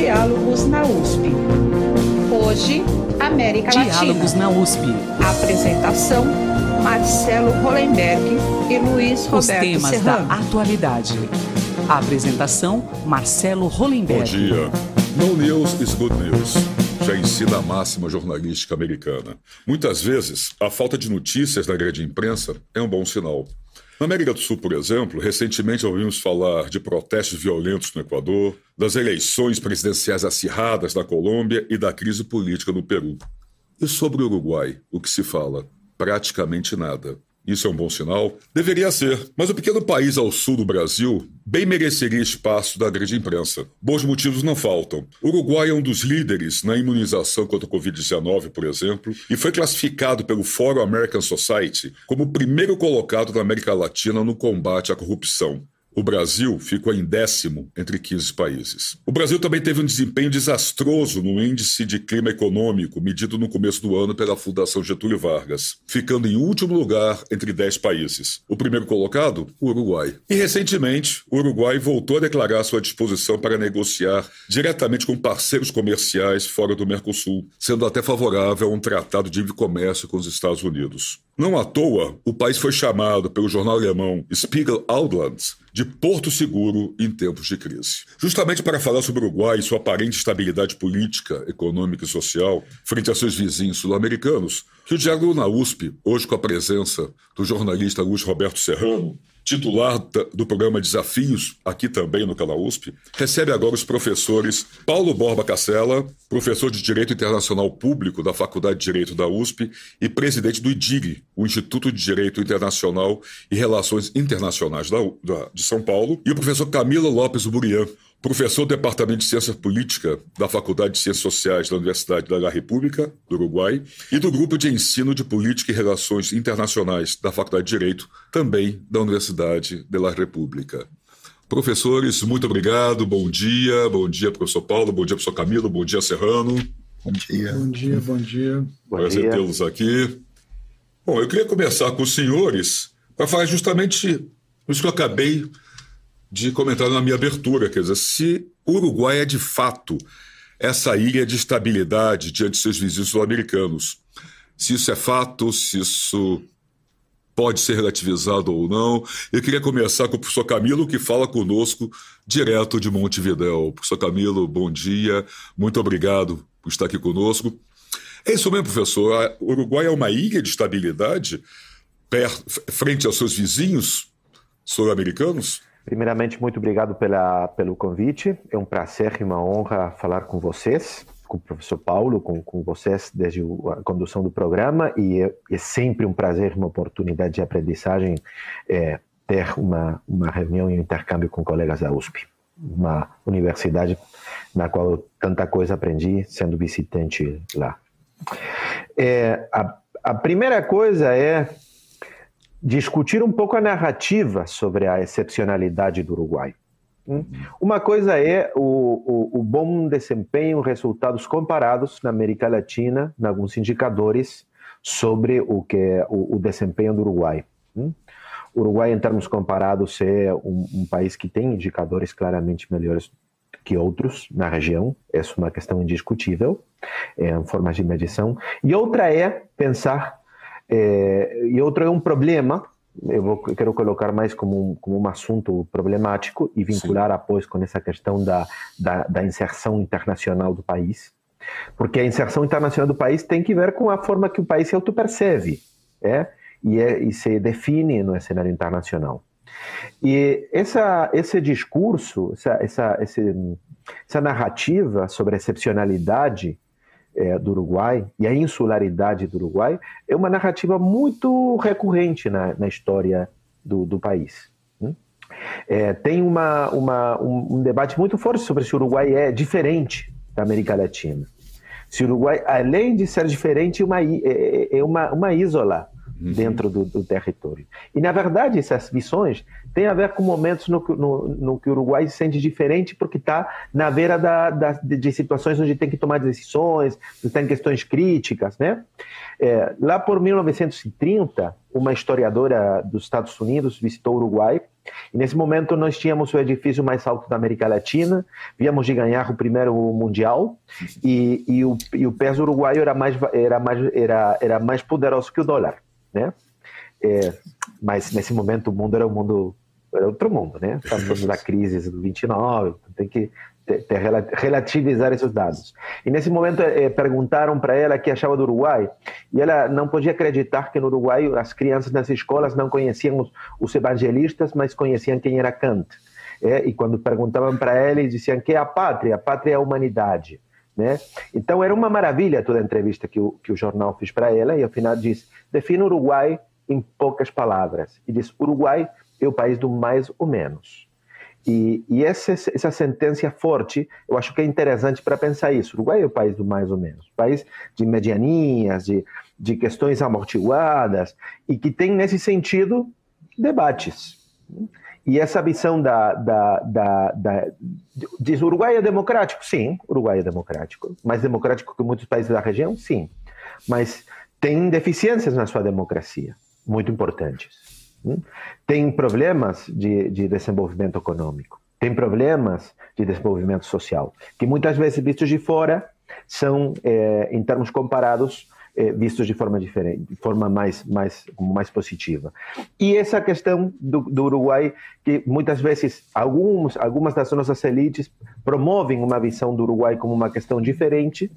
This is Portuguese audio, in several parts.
Diálogos na USP. Hoje, América Diálogos Latina. na USP. Apresentação: Marcelo Hollenberg e Luiz Os Roberto temas Serrano. da atualidade. A apresentação: Marcelo Bom Hollenberg. dia. No news is good news. Já ensina a máxima jornalística americana. Muitas vezes, a falta de notícias da grande imprensa é um bom sinal. Na América do Sul, por exemplo, recentemente ouvimos falar de protestos violentos no Equador, das eleições presidenciais acirradas na Colômbia e da crise política no Peru. E sobre o Uruguai, o que se fala? Praticamente nada. Isso é um bom sinal? Deveria ser, mas o pequeno país ao sul do Brasil bem mereceria espaço da grande imprensa. Bons motivos não faltam. O Uruguai é um dos líderes na imunização contra a Covid-19, por exemplo, e foi classificado pelo Fórum American Society como o primeiro colocado da América Latina no combate à corrupção. O Brasil ficou em décimo entre 15 países. O Brasil também teve um desempenho desastroso no índice de clima econômico, medido no começo do ano pela Fundação Getúlio Vargas, ficando em último lugar entre 10 países. O primeiro colocado, o Uruguai. E recentemente, o Uruguai voltou a declarar sua disposição para negociar diretamente com parceiros comerciais fora do Mercosul, sendo até favorável a um tratado de comércio com os Estados Unidos. Não à toa, o país foi chamado pelo jornal alemão Spiegel Outland de Porto Seguro em tempos de crise. Justamente para falar sobre o Uruguai e sua aparente estabilidade política, econômica e social frente a seus vizinhos sul-americanos, que o Diálogo na USP, hoje com a presença do jornalista Luiz Roberto Serrano, titular do programa Desafios, aqui também no canal USP, recebe agora os professores Paulo Borba Cacela, professor de Direito Internacional Público da Faculdade de Direito da USP e presidente do IDIG, o Instituto de Direito Internacional e Relações Internacionais da da- de São Paulo, e o professor Camilo Lopes Burian, professor do Departamento de Ciência Política da Faculdade de Ciências Sociais da Universidade da República do Uruguai e do Grupo de Ensino de Política e Relações Internacionais da Faculdade de Direito, também da Universidade da República. Professores, muito obrigado, bom dia, bom dia, professor Paulo, bom dia, professor Camilo, bom dia, Serrano. Bom dia. Bom dia, bom dia. Prazer tê-los aqui. Bom, eu queria começar com os senhores para falar justamente isso que eu acabei de comentar na minha abertura, quer dizer, se o Uruguai é de fato essa ilha de estabilidade diante de seus vizinhos sul-americanos, se isso é fato, se isso pode ser relativizado ou não. Eu queria começar com o professor Camilo, que fala conosco direto de Montevidéu. Professor Camilo, bom dia, muito obrigado por estar aqui conosco. É isso mesmo, professor. O Uruguai é uma ilha de estabilidade per- frente aos seus vizinhos sul-americanos? Primeiramente, muito obrigado pela, pelo convite. É um prazer e uma honra falar com vocês, com o professor Paulo, com, com vocês desde a condução do programa. E é, é sempre um prazer, uma oportunidade de aprendizagem é, ter uma, uma reunião e um intercâmbio com colegas da USP, uma universidade na qual eu tanta coisa aprendi sendo visitante lá. É, a, a primeira coisa é discutir um pouco a narrativa sobre a excepcionalidade do Uruguai. Hum? Uma coisa é o, o, o bom desempenho, resultados comparados na América Latina, em alguns indicadores sobre o que é o, o desempenho do Uruguai. O Uruguai, em termos comparados, é um, um país que tem indicadores claramente melhores que outros na região. Essa é uma questão indiscutível, é, em formas de medição. E outra é pensar é, e outro é um problema, eu vou, quero colocar mais como um, como um assunto problemático e vincular após com essa questão da, da, da inserção internacional do país, porque a inserção internacional do país tem que ver com a forma que o país se autopercebe é? E, é, e se define no cenário internacional. E essa, esse discurso, essa, essa, esse, essa narrativa sobre excepcionalidade é, do Uruguai e a insularidade do Uruguai é uma narrativa muito recorrente na, na história do, do país. Né? É, tem uma, uma, um, debate muito forte sobre se o Uruguai é diferente da América Latina. Se o Uruguai, além de ser diferente, uma, é, é uma, uma ísola uhum. dentro do, do, território. E, na verdade, essas visões têm a ver com momentos no, no, no que o Uruguai se sente diferente porque está na beira da, da, de situações onde tem que tomar decisões, tem questões críticas. Né? É, lá por 1930, uma historiadora dos Estados Unidos visitou o Uruguai E nesse momento nós tínhamos o edifício mais alto da América Latina, víamos de ganhar o primeiro mundial e, e, o, e o peso uruguaio era mais era mais era, era mais poderoso que o dólar, né? É, mas nesse momento o mundo era um mundo era outro mundo, né? Estamos na crise do 29, tem que relativizar esses dados. E nesse momento eh, perguntaram para ela que achava do Uruguai, e ela não podia acreditar que no Uruguai as crianças nas escolas não conheciam os, os evangelistas, mas conheciam quem era Kant. É, e quando perguntavam para ela, eles diziam que é a pátria, a pátria é a humanidade. Né? Então era uma maravilha toda a entrevista que o, que o jornal fez para ela, e ao final diz: define o Uruguai em poucas palavras. E diz: Uruguai é o país do mais ou menos. E, e essa, essa sentença forte, eu acho que é interessante para pensar isso. Uruguai é o país do mais ou menos, país de medianinhas, de, de questões amortiguadas, e que tem, nesse sentido, debates. E essa visão da, da, da, da diz Uruguai é democrático? Sim, Uruguai é democrático. Mais democrático que muitos países da região? Sim. Mas tem deficiências na sua democracia, muito importantes. Hum? Tem problemas de, de desenvolvimento econômico, tem problemas de desenvolvimento social, que muitas vezes, vistos de fora, são, é, em termos comparados, é, vistos de forma diferente, de forma mais, mais, mais positiva. E essa questão do, do Uruguai, que muitas vezes alguns, algumas das nossas elites promovem uma visão do Uruguai como uma questão diferente,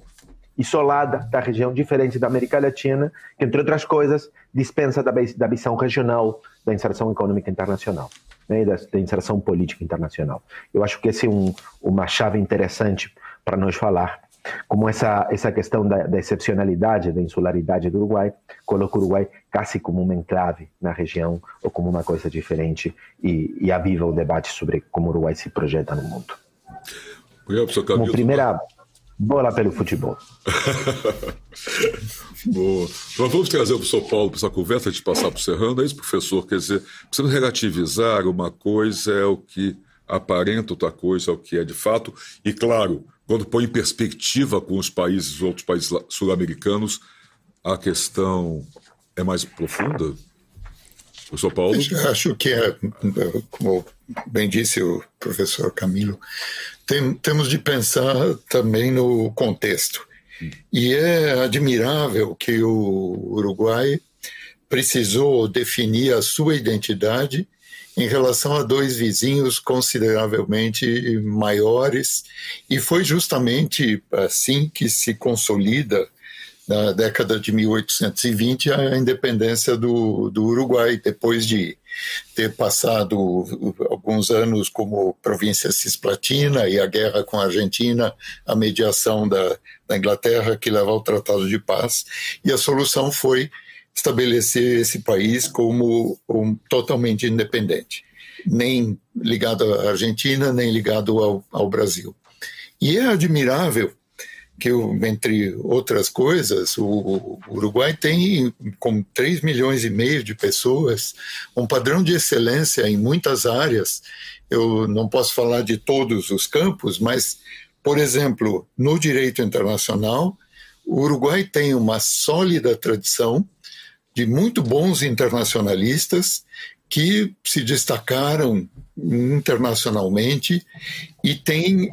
isolada da região diferente da América Latina, que, entre outras coisas, dispensa da, da visão regional da inserção econômica internacional, né, da, da, inserção política internacional. Eu acho que essa é um, uma chave interessante para nós falar, como essa, essa questão da, da, excepcionalidade, da insularidade do Uruguai, coloca o Uruguai quase como uma enclave na região ou como uma coisa diferente e, e aviva o debate sobre como o Uruguai se projeta no mundo. Como primeira bola pelo futebol. Boa. Nós vamos trazer o professor Paulo para essa conversa de passar para o Serrano. É isso, professor? Quer dizer, precisamos relativizar uma coisa é o que aparenta, outra coisa é o que é de fato. E, claro, quando põe em perspectiva com os países, os outros países sul-americanos, a questão é mais profunda? Professor Paulo? Eu acho que é, como bem disse o professor Camilo, tem, temos de pensar também no contexto. E é admirável que o Uruguai precisou definir a sua identidade em relação a dois vizinhos consideravelmente maiores, e foi justamente assim que se consolida na década de 1820 a independência do, do Uruguai, depois de ter passado alguns anos como província cisplatina e a guerra com a Argentina, a mediação da, da Inglaterra que leva ao Tratado de Paz, e a solução foi estabelecer esse país como um, totalmente independente, nem ligado à Argentina, nem ligado ao, ao Brasil. E é admirável que, entre outras coisas, o Uruguai tem, com 3 milhões e meio de pessoas, um padrão de excelência em muitas áreas. Eu não posso falar de todos os campos, mas, por exemplo, no direito internacional, o Uruguai tem uma sólida tradição de muito bons internacionalistas que se destacaram internacionalmente e tem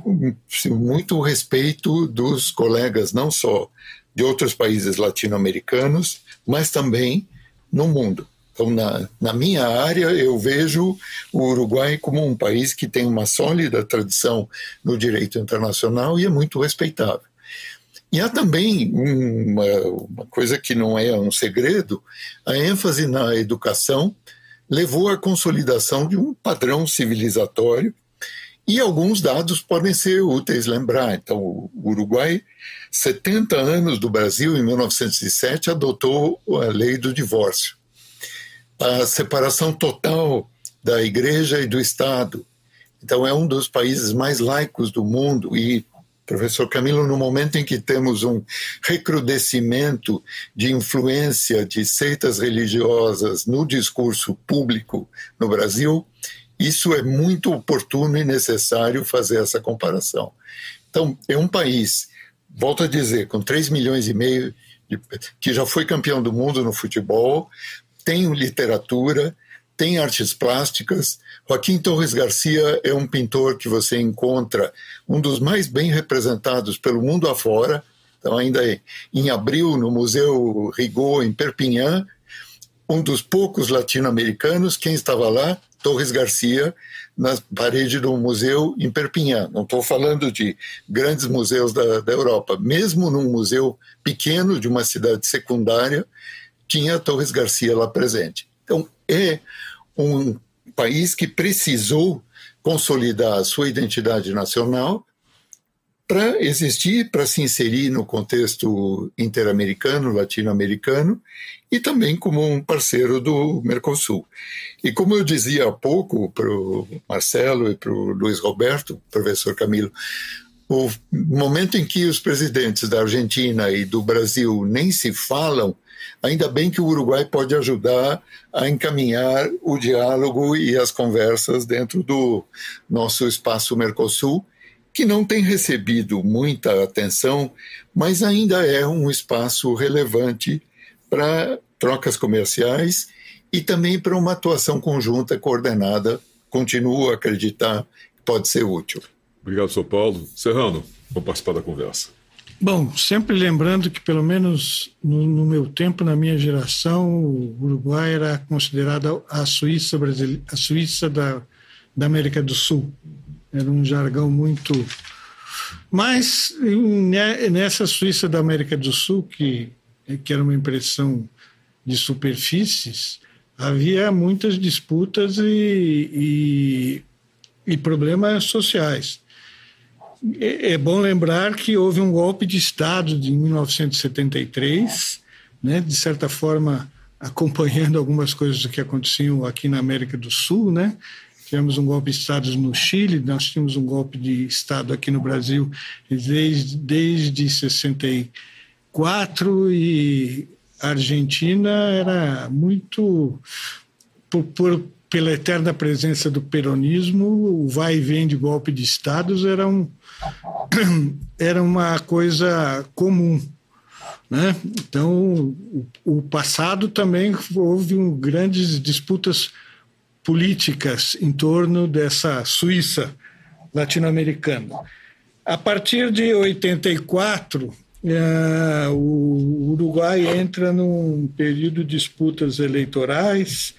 muito respeito dos colegas, não só de outros países latino-americanos, mas também no mundo. Então, na, na minha área, eu vejo o Uruguai como um país que tem uma sólida tradição no direito internacional e é muito respeitável. E há também uma, uma coisa que não é um segredo: a ênfase na educação levou à consolidação de um padrão civilizatório e alguns dados podem ser úteis lembrar. Então, o Uruguai, 70 anos do Brasil, em 1907, adotou a lei do divórcio. A separação total da igreja e do Estado. Então, é um dos países mais laicos do mundo e Professor Camilo, no momento em que temos um recrudescimento de influência de seitas religiosas no discurso público no Brasil, isso é muito oportuno e necessário fazer essa comparação. Então, é um país, volto a dizer, com 3 milhões e meio, de, que já foi campeão do mundo no futebol, tem literatura, tem artes plásticas. Joaquim Torres Garcia é um pintor que você encontra, um dos mais bem representados pelo mundo afora. Então, ainda em abril, no Museu Rigaud, em Perpignan, um dos poucos latino-americanos, quem estava lá? Torres Garcia, na parede do museu em Perpignan. Não estou falando de grandes museus da, da Europa. Mesmo num museu pequeno de uma cidade secundária, tinha Torres Garcia lá presente. Então, é um país que precisou consolidar a sua identidade nacional para existir, para se inserir no contexto interamericano, latino-americano e também como um parceiro do Mercosul. E como eu dizia há pouco para o Marcelo e para o Luiz Roberto, professor Camilo, o momento em que os presidentes da Argentina e do Brasil nem se falam, ainda bem que o Uruguai pode ajudar a encaminhar o diálogo e as conversas dentro do nosso espaço Mercosul, que não tem recebido muita atenção, mas ainda é um espaço relevante para trocas comerciais e também para uma atuação conjunta coordenada. Continuo a acreditar que pode ser útil. Obrigado, São Paulo. Serrano, vou participar da conversa. Bom, sempre lembrando que, pelo menos no, no, meu tempo, na minha geração, o Uruguai era considerado a Suíça, Brasil, a Suíça da, da América do Sul. Era um jargão muito. Mas nessa Suíça da América do Sul, que né, que era uma impressão de superfícies, havia muitas disputas e, e, e problemas sociais. É, é bom lembrar que houve um golpe de Estado de 1973, né, de certa forma acompanhando algumas coisas que aconteciam aqui na América do Sul, né? Tivemos um golpe de Estado no Chile, nós tínhamos um golpe de Estado aqui no Brasil desde, desde 64 quatro e a Argentina era muito por, por, pela eterna presença do peronismo, o vai e vem de golpe de estados era, um, era uma coisa comum. Né? Então, o, o passado também houve um, grandes disputas políticas em torno dessa Suíça latino-americana. A partir de 84, é, o Uruguai entra num período de disputas eleitorais,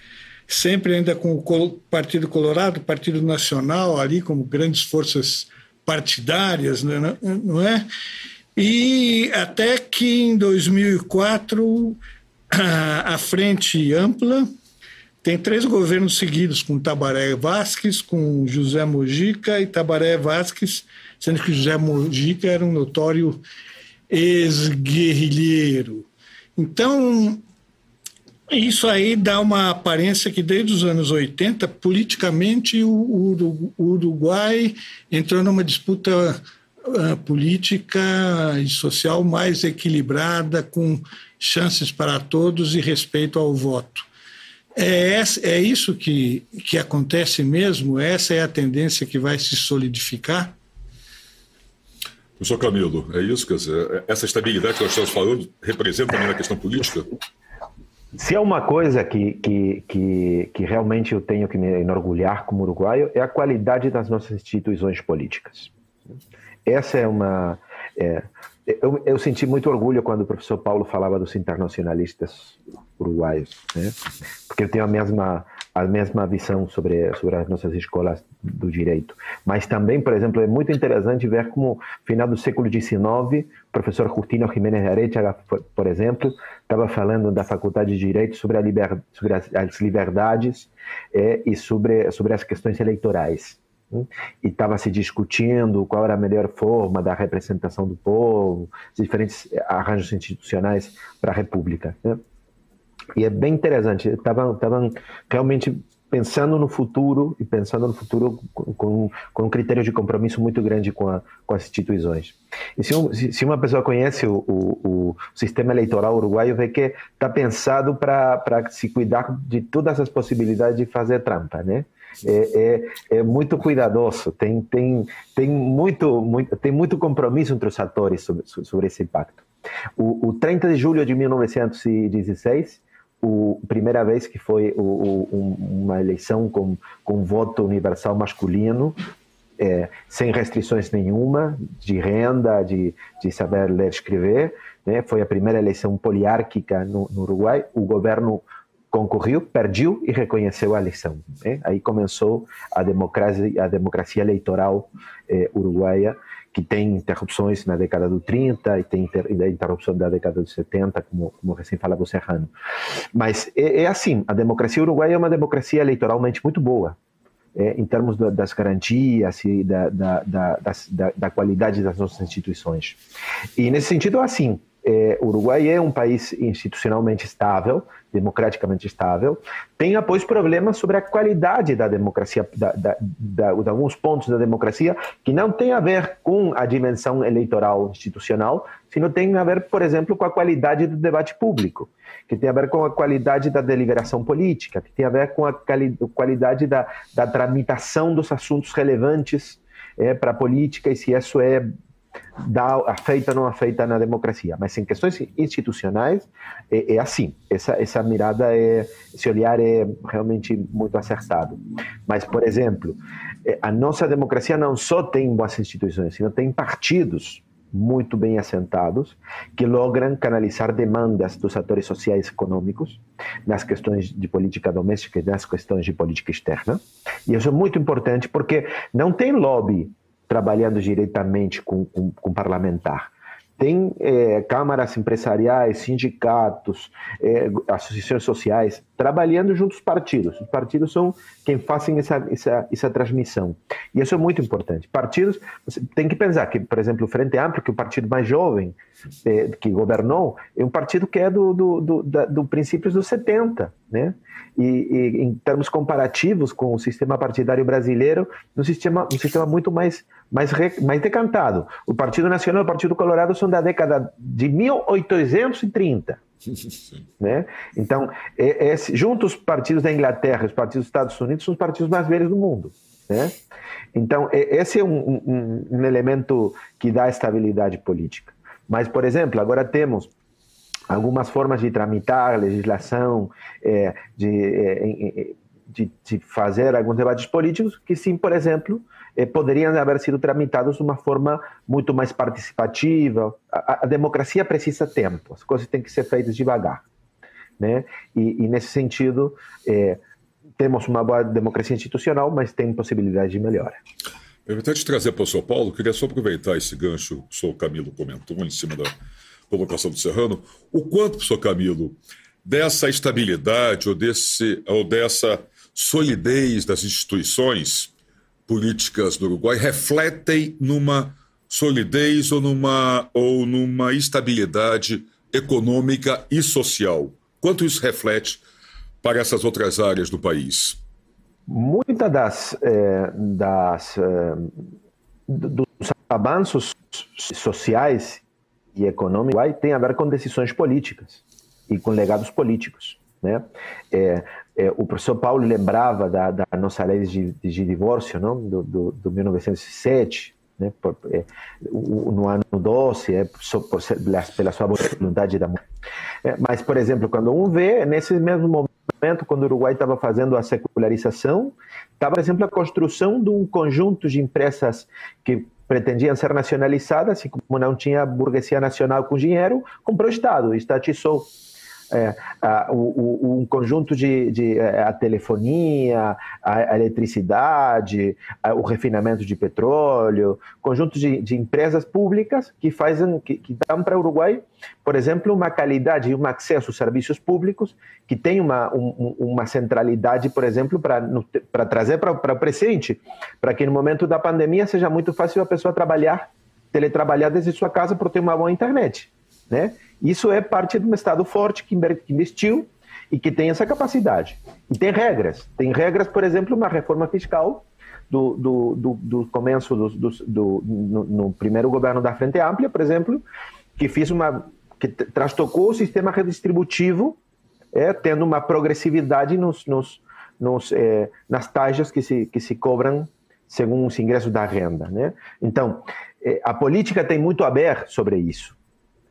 sempre ainda com o Partido Colorado, Partido Nacional ali como grandes forças partidárias, né, não é? E até que em 2004 a Frente Ampla tem três governos seguidos, com Tabaré Vasques, com José Mojica e Tabaré Vasques, sendo que José Mojica era um notório ex-guerrilheiro. Então, isso aí dá uma aparência que desde os anos 80, politicamente, o Uruguai entrou numa disputa uh, política e social mais equilibrada, com chances para todos e respeito ao voto. É, é isso que, que acontece mesmo? Essa é a tendência que vai se solidificar? Professor Camilo, é isso? Quer dizer, essa estabilidade que nós estamos falando representa também na questão política? Se é uma coisa que, que, que, que, realmente eu tenho que me enorgulhar como uruguaio, é a qualidade das nossas instituições políticas. Essa é uma. É, eu, eu, senti muito orgulho quando o professor Paulo falava dos internacionalistas uruguaios, né? porque eu tenho a mesma a mesma visão sobre, sobre as nossas escolas do direito. Mas também, por exemplo, é muito interessante ver como, no final do século XIX, o professor Justino Jiménez de por exemplo, estava falando da Faculdade de Direito sobre, liber, sobre as, liberdades é, e sobre, sobre as questões eleitorais. Né? E estava se discutindo qual era a melhor forma da representação do povo, diferentes arranjos institucionais para a República. Né? E é bem interessante. Estavam realmente pensando no futuro e pensando no futuro com, com um critério de compromisso muito grande com, a, com as instituições. E se, se, uma pessoa conhece o, o, o, sistema eleitoral uruguaio, vê que está pensado para se cuidar de todas as possibilidades de fazer trampa, né? É, é, é, muito cuidadoso, tem, tem, tem, muito, muito, tem muito compromisso entre os atores sobre, sobre esse impacto. O, o 30 de julho de 1916, o primeira vez que foi o, o, uma eleição com, com voto universal masculino, é, sem restrições nenhuma de renda, de, de saber ler e escrever. Né? Foi a primeira eleição poliárquica no, no Uruguai. O governo concorreu, perdeu e reconheceu a eleição. Né? Aí começou a democracia, a democracia eleitoral eh, uruguaia, que tem interrupções na década do 30 e tem inter, interrupção da década dos 70, como, como recém falava o Serrano. Mas é, é, assim, a democracia uruguaia é uma democracia eleitoralmente muito boa, é, em termos do, das garantias e da, da, da, da, da qualidade das nossas instituições. E nesse sentido, assim, é, o Uruguai é um país institucionalmente estável, democraticamente estável, tem após problemas sobre a qualidade da democracia, da, da, da, de alguns pontos da democracia que não tem a ver com a dimensão eleitoral institucional, sino tem a ver, por exemplo, com a qualidade do debate público, que tem a ver com a qualidade da deliberação política, que tem a ver com a qualidade da, da tramitação dos assuntos relevantes é, para a política e se isso é dá, afeita ou não afeita na democracia. Mas em questões institucionais é, é, assim. Essa, essa mirada, é, esse olhar é realmente muito acertado. Mas, por exemplo, é, a nossa democracia não só tem boas instituições, sino tem partidos muito bem assentados, que logram canalizar demandas dos atores sociais e econômicos nas questões de política doméstica e nas questões de política externa. E isso é muito importante porque não tem lobby trabalhando diretamente com, com, com parlamentar. Tem é, câmaras empresariais, sindicatos, é, associações sociais trabalhando junto aos partidos. Os partidos são quem fazem essa, essa, essa transmissão. E isso é muito importante. Partidos, você tem que pensar que, por exemplo, o Frente Amplo, que é o partido mais jovem é, que governou, é um partido que é do, do, do, da, do princípios dos 70, né? e, e, em termos comparativos com o sistema partidário brasileiro, um sistema, um sistema muito mais, mais, mais decantado. O Partido Nacional e o Partido Colorado são da década de 1830. né? Então, é, é, juntos os partidos da Inglaterra e os partidos dos Estados Unidos são os partidos mais velhos do mundo. Né? Então, é, esse é um, um, um elemento que dá estabilidade política. Mas, por exemplo, agora temos algumas formas de tramitar a legislação, é, de, é, de, de, fazer alguns debates políticos que sim, por exemplo, é, poderiam haver sido tramitados de uma forma muito mais participativa. A, a, democracia precisa tempo, as coisas têm que ser feitas devagar. Né? E, e nesse sentido, é, temos uma boa democracia institucional, mas tem possibilidade de melhora. Permita te trazer para o São Paulo, queria só aproveitar esse gancho, o senhor Camilo comentou em cima da colocação do Serrano, o quanto, professor Camilo, dessa estabilidade ou, desse, ou dessa solidez das instituições políticas do Uruguai refletem numa solidez ou numa, ou numa estabilidade econômica e social? Quanto isso reflete para essas outras áreas do país? Muitas das, eh, das eh, dos avanços sociais e econômico tem a ver com decisões políticas e com legados políticos. Né? É, o professor Paulo lembrava da, da nossa lei de, de divórcio não? Do, do, do 1907, né? Por, é, no ano 12, é, por, pela sua vontade da mulher. É, mas, por exemplo, quando um vê, nesse mesmo momento, quando o Uruguai estava fazendo a secularização, estava, por exemplo, a construção de um conjunto de empresas que pretendiam ser nacionalizadas e como não tinha burguesia nacional com dinheiro, comprou o Estado, estatizou é, a, o, um conjunto de, de é, a telefonia, a, a eletricidade, a, o refinamento de petróleo, conjunto de, de empresas públicas que fazem, que, que dão para o Uruguai, por exemplo, uma qualidade e um acesso aos serviços públicos que tem uma, um, uma centralidade, por exemplo, para trazer para o presente, para que no momento da pandemia seja muito fácil a pessoa trabalhar, teletrabalhar desde sua casa por ter uma boa internet, né? Isso é parte de um Estado forte que investiu e que tem essa capacidade. E tem regras. Tem regras, por exemplo, uma reforma fiscal do, do, do, do começo do, do, do no, no, primeiro governo da Frente Ampla, por exemplo, que fez uma que trastocou o sistema redistributivo, é, tendo uma progressividade nos, nos, nos é, nas taxas que se, que se cobram segundo os ingressos da renda. Né? Então, é, a política tem muito a ver sobre isso.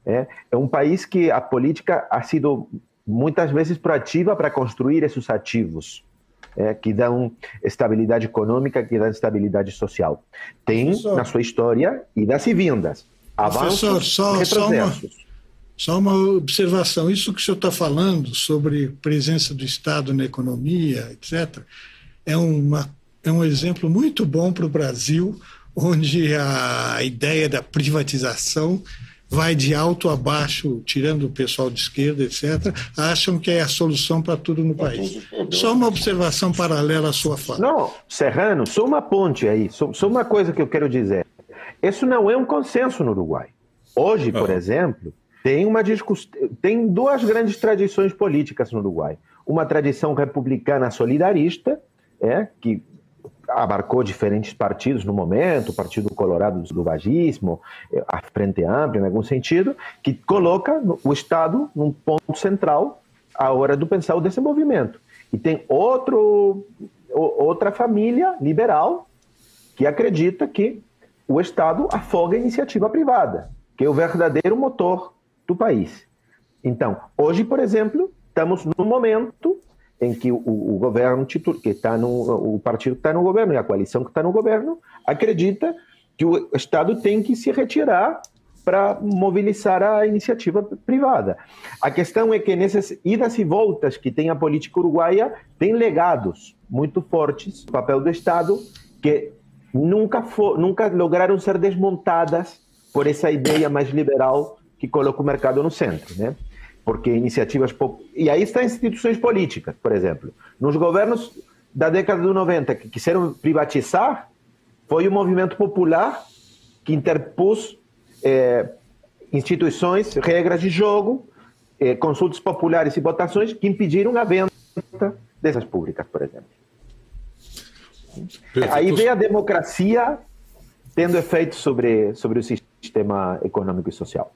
É, é um país que a política ha sido muitas vezes proativa para construir esses ativos é, que dão estabilidade econômica, que dão estabilidade social. Tem Professor. na sua história idas e vindas, avanços só, retrocessos. Só uma, só uma observação, isso que o senhor está falando sobre presença do Estado na economia, etc., é, uma, é um exemplo muito bom para o Brasil, onde a ideia da privatização vai de alto a baixo, tirando o pessoal de esquerda, etc., acham que é a solução para tudo no país. Só uma observação paralela à sua fala. Não, Serrano, só uma ponte aí, só, só uma coisa que eu quero dizer. Isso não é um consenso no Uruguai. Hoje, por exemplo, tem uma discuss... tem duas grandes tradições políticas no Uruguai. Uma tradição republicana solidarista, é, que abarcou diferentes partidos no momento, o Partido Colorado do Vagismo, a Frente Ampla, em algum sentido, que coloca o Estado num ponto central a hora de pensar o desenvolvimento. E tem outro, outra família liberal que acredita que o Estado afoga a iniciativa privada, que é o verdadeiro motor do país. Então, hoje, por exemplo, estamos num momento em que o, o governo que está no o partido que está no governo e a coalição que está no governo acredita que o Estado tem que se retirar para mobilizar a iniciativa privada. A questão é que nessas idas e voltas que tem a política uruguaia, tem legados muito fortes do papel do Estado que nunca, for, nunca lograram ser desmontadas por essa ideia mais liberal que coloca o mercado no centro, né? Porque iniciativas. E aí estão instituições políticas, por exemplo. Nos governos da década de 90 que quiseram privatizar, foi o movimento popular que interpôs é, instituições, regras de jogo, é, consultas populares e votações que impediram a venda dessas públicas, por exemplo. Perfeito. Aí vem a democracia tendo efeito sobre, sobre o sistema econômico e social.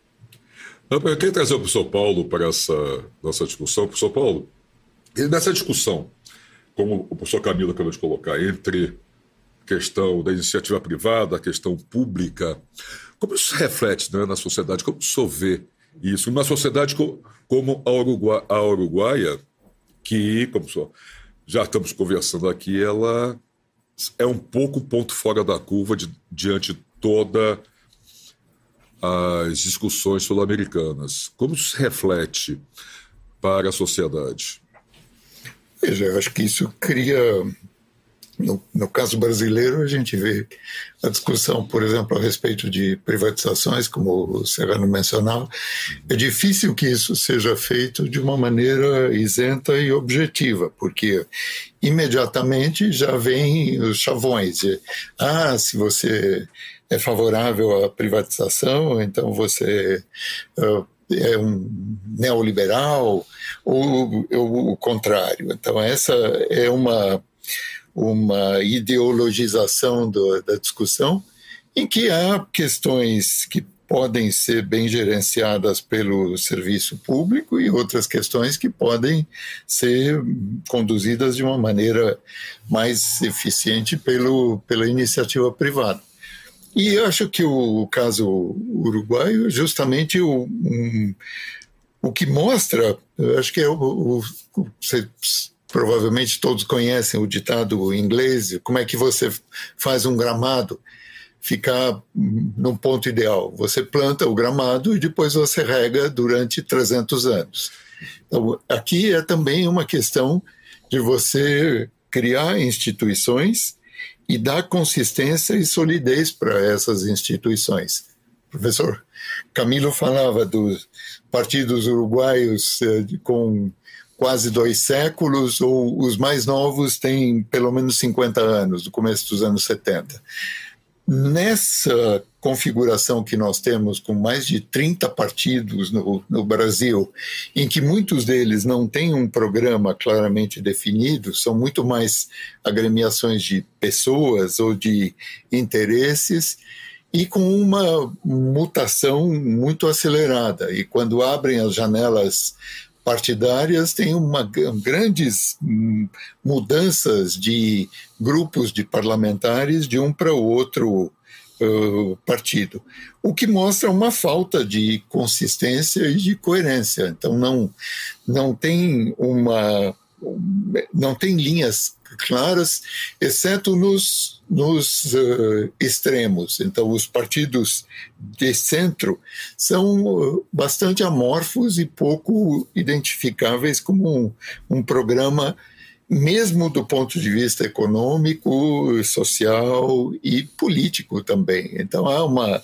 Eu queria trazer o professor Paulo para essa nossa discussão. Professor Paulo, nessa discussão, como o professor Camilo acabou de colocar, entre questão da iniciativa privada, a questão pública, como isso reflete né, na sociedade? Como o vê isso? Uma sociedade como a, a uruguaia, que, como senhor, já estamos conversando aqui, ela é um pouco ponto fora da curva de, diante de toda as discussões sul-americanas. Como isso se reflete para a sociedade? Veja, eu acho que isso cria. No, no, caso brasileiro, a gente vê a discussão, por exemplo, a respeito de privatizações, como o Serrano mencionava. É difícil que isso seja feito de uma maneira isenta e objetiva, porque imediatamente já vem os chavões. De, ah, se você é favorável à privatização, então você uh, é um neoliberal, ou, ou o contrário. Então, essa é uma, uma ideologização do, da discussão, em que há questões que podem ser bem gerenciadas pelo serviço público e outras questões que podem ser conduzidas de uma maneira mais eficiente pelo, pela iniciativa privada. E acho que o caso uruguaio, justamente o, um, o que mostra, acho que é o, o, você, provavelmente todos conhecem o ditado inglês, como é que você faz um gramado ficar no ponto ideal. Você planta o gramado e depois você rega durante 300 anos. Então, aqui é também uma questão de você criar instituições e dar consistência e solidez para essas instituições. Professor Camilo falava dos partidos uruguaios eh, com quase dois séculos, ou os mais novos têm pelo menos 50 anos, do começo dos anos 70. Nessa configuração que nós temos, com mais de 30 partidos no, no, Brasil, em que muitos deles não têm um programa claramente definido, são muito mais agremiações de pessoas ou de interesses, e com uma mutação muito acelerada. E quando abrem as janelas partidárias tem uma grandes hum, mudanças de grupos de parlamentares de um para o outro uh, partido, o que mostra uma falta de consistência e de coerência. Então não não tem uma não tem linhas claras, exceto nos, nos uh, extremos. Então, os partidos de centro são bastante amorfos e pouco identificáveis como um, um programa mesmo do ponto de vista econômico, social e político também. Então há uma,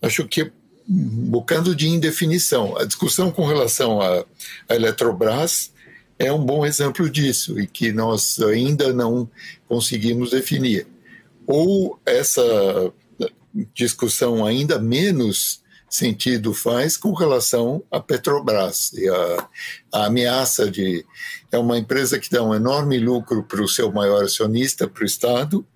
acho que um bocado de indefinição. A discussão com relação à Eletrobras é um bom exemplo disso e que nós ainda não conseguimos definir. Ou essa discussão ainda menos sentido faz com relação à Petrobras e a, a, ameaça de é uma empresa que dá um enorme lucro para o seu maior acionista, para o Estado,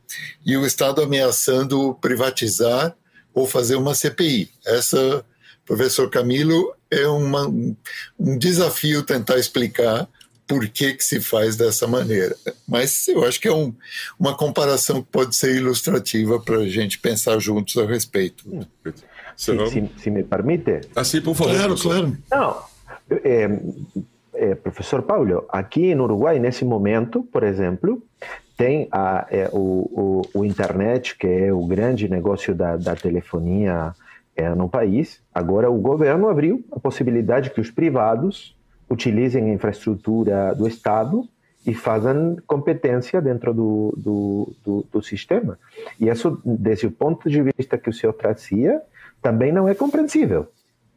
e o Estado ameaçando privatizar ou fazer uma CPI. Essa, professor Camilo, é uma, um desafio tentar explicar por que, que se faz dessa maneira. Mas eu acho que é um, uma comparação que pode ser ilustrativa para a gente pensar juntos a respeito. Se, se, se, me permite. Assim, por favor. Claro, claro. Não, é, é, professor Paulo, aqui no Uruguai, nesse momento, por exemplo, tem a, é, o, o, o, internet, que é o grande negócio da, da telefonia é, no país. Agora, o governo abriu a possibilidade que os privados utilizem a infraestrutura do Estado e fazem competência dentro do, do, do, do, sistema. E isso, desde o ponto de vista que o senhor trazia, também não é compreensível.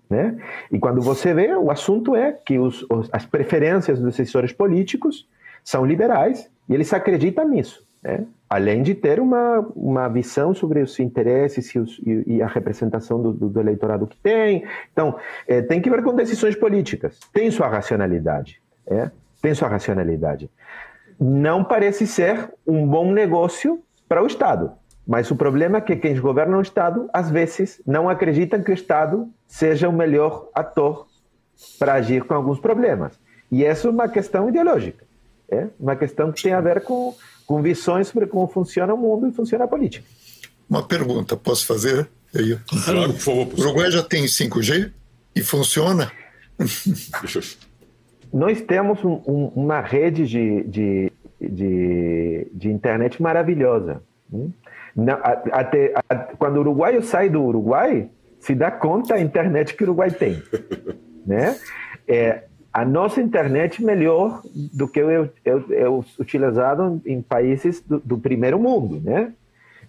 Né? E quando você vê, o assunto é que os, os, as preferências dos assessores políticos são liberais e eles acreditam nisso. Né? Além de ter uma, uma visão sobre os interesses e, os, e, e a representação do, do, do, eleitorado que tem. Então, é, tem que ver com decisões políticas. Tem sua racionalidade. É? Tem sua racionalidade. Não parece ser um bom negócio para o Estado. Mas o problema é que quem governa o Estado, às vezes, não acreditam que o Estado seja o melhor ator para agir com alguns problemas. E essa é uma questão ideológica. É uma questão que tem a ver com com visões sobre como funciona o mundo e funciona a política. Uma pergunta, posso fazer? Aí. Claro, por favor. O Uruguai já tem 5G e funciona? Nós temos um, um, uma rede de, de, de, de, internet maravilhosa. Hum? até, quando o uruguaio sai do Uruguai, se dá conta da internet que o Uruguai tem. né? É, a nossa internet melhor do que é, é, é utilizado em países do, do, primeiro mundo, né?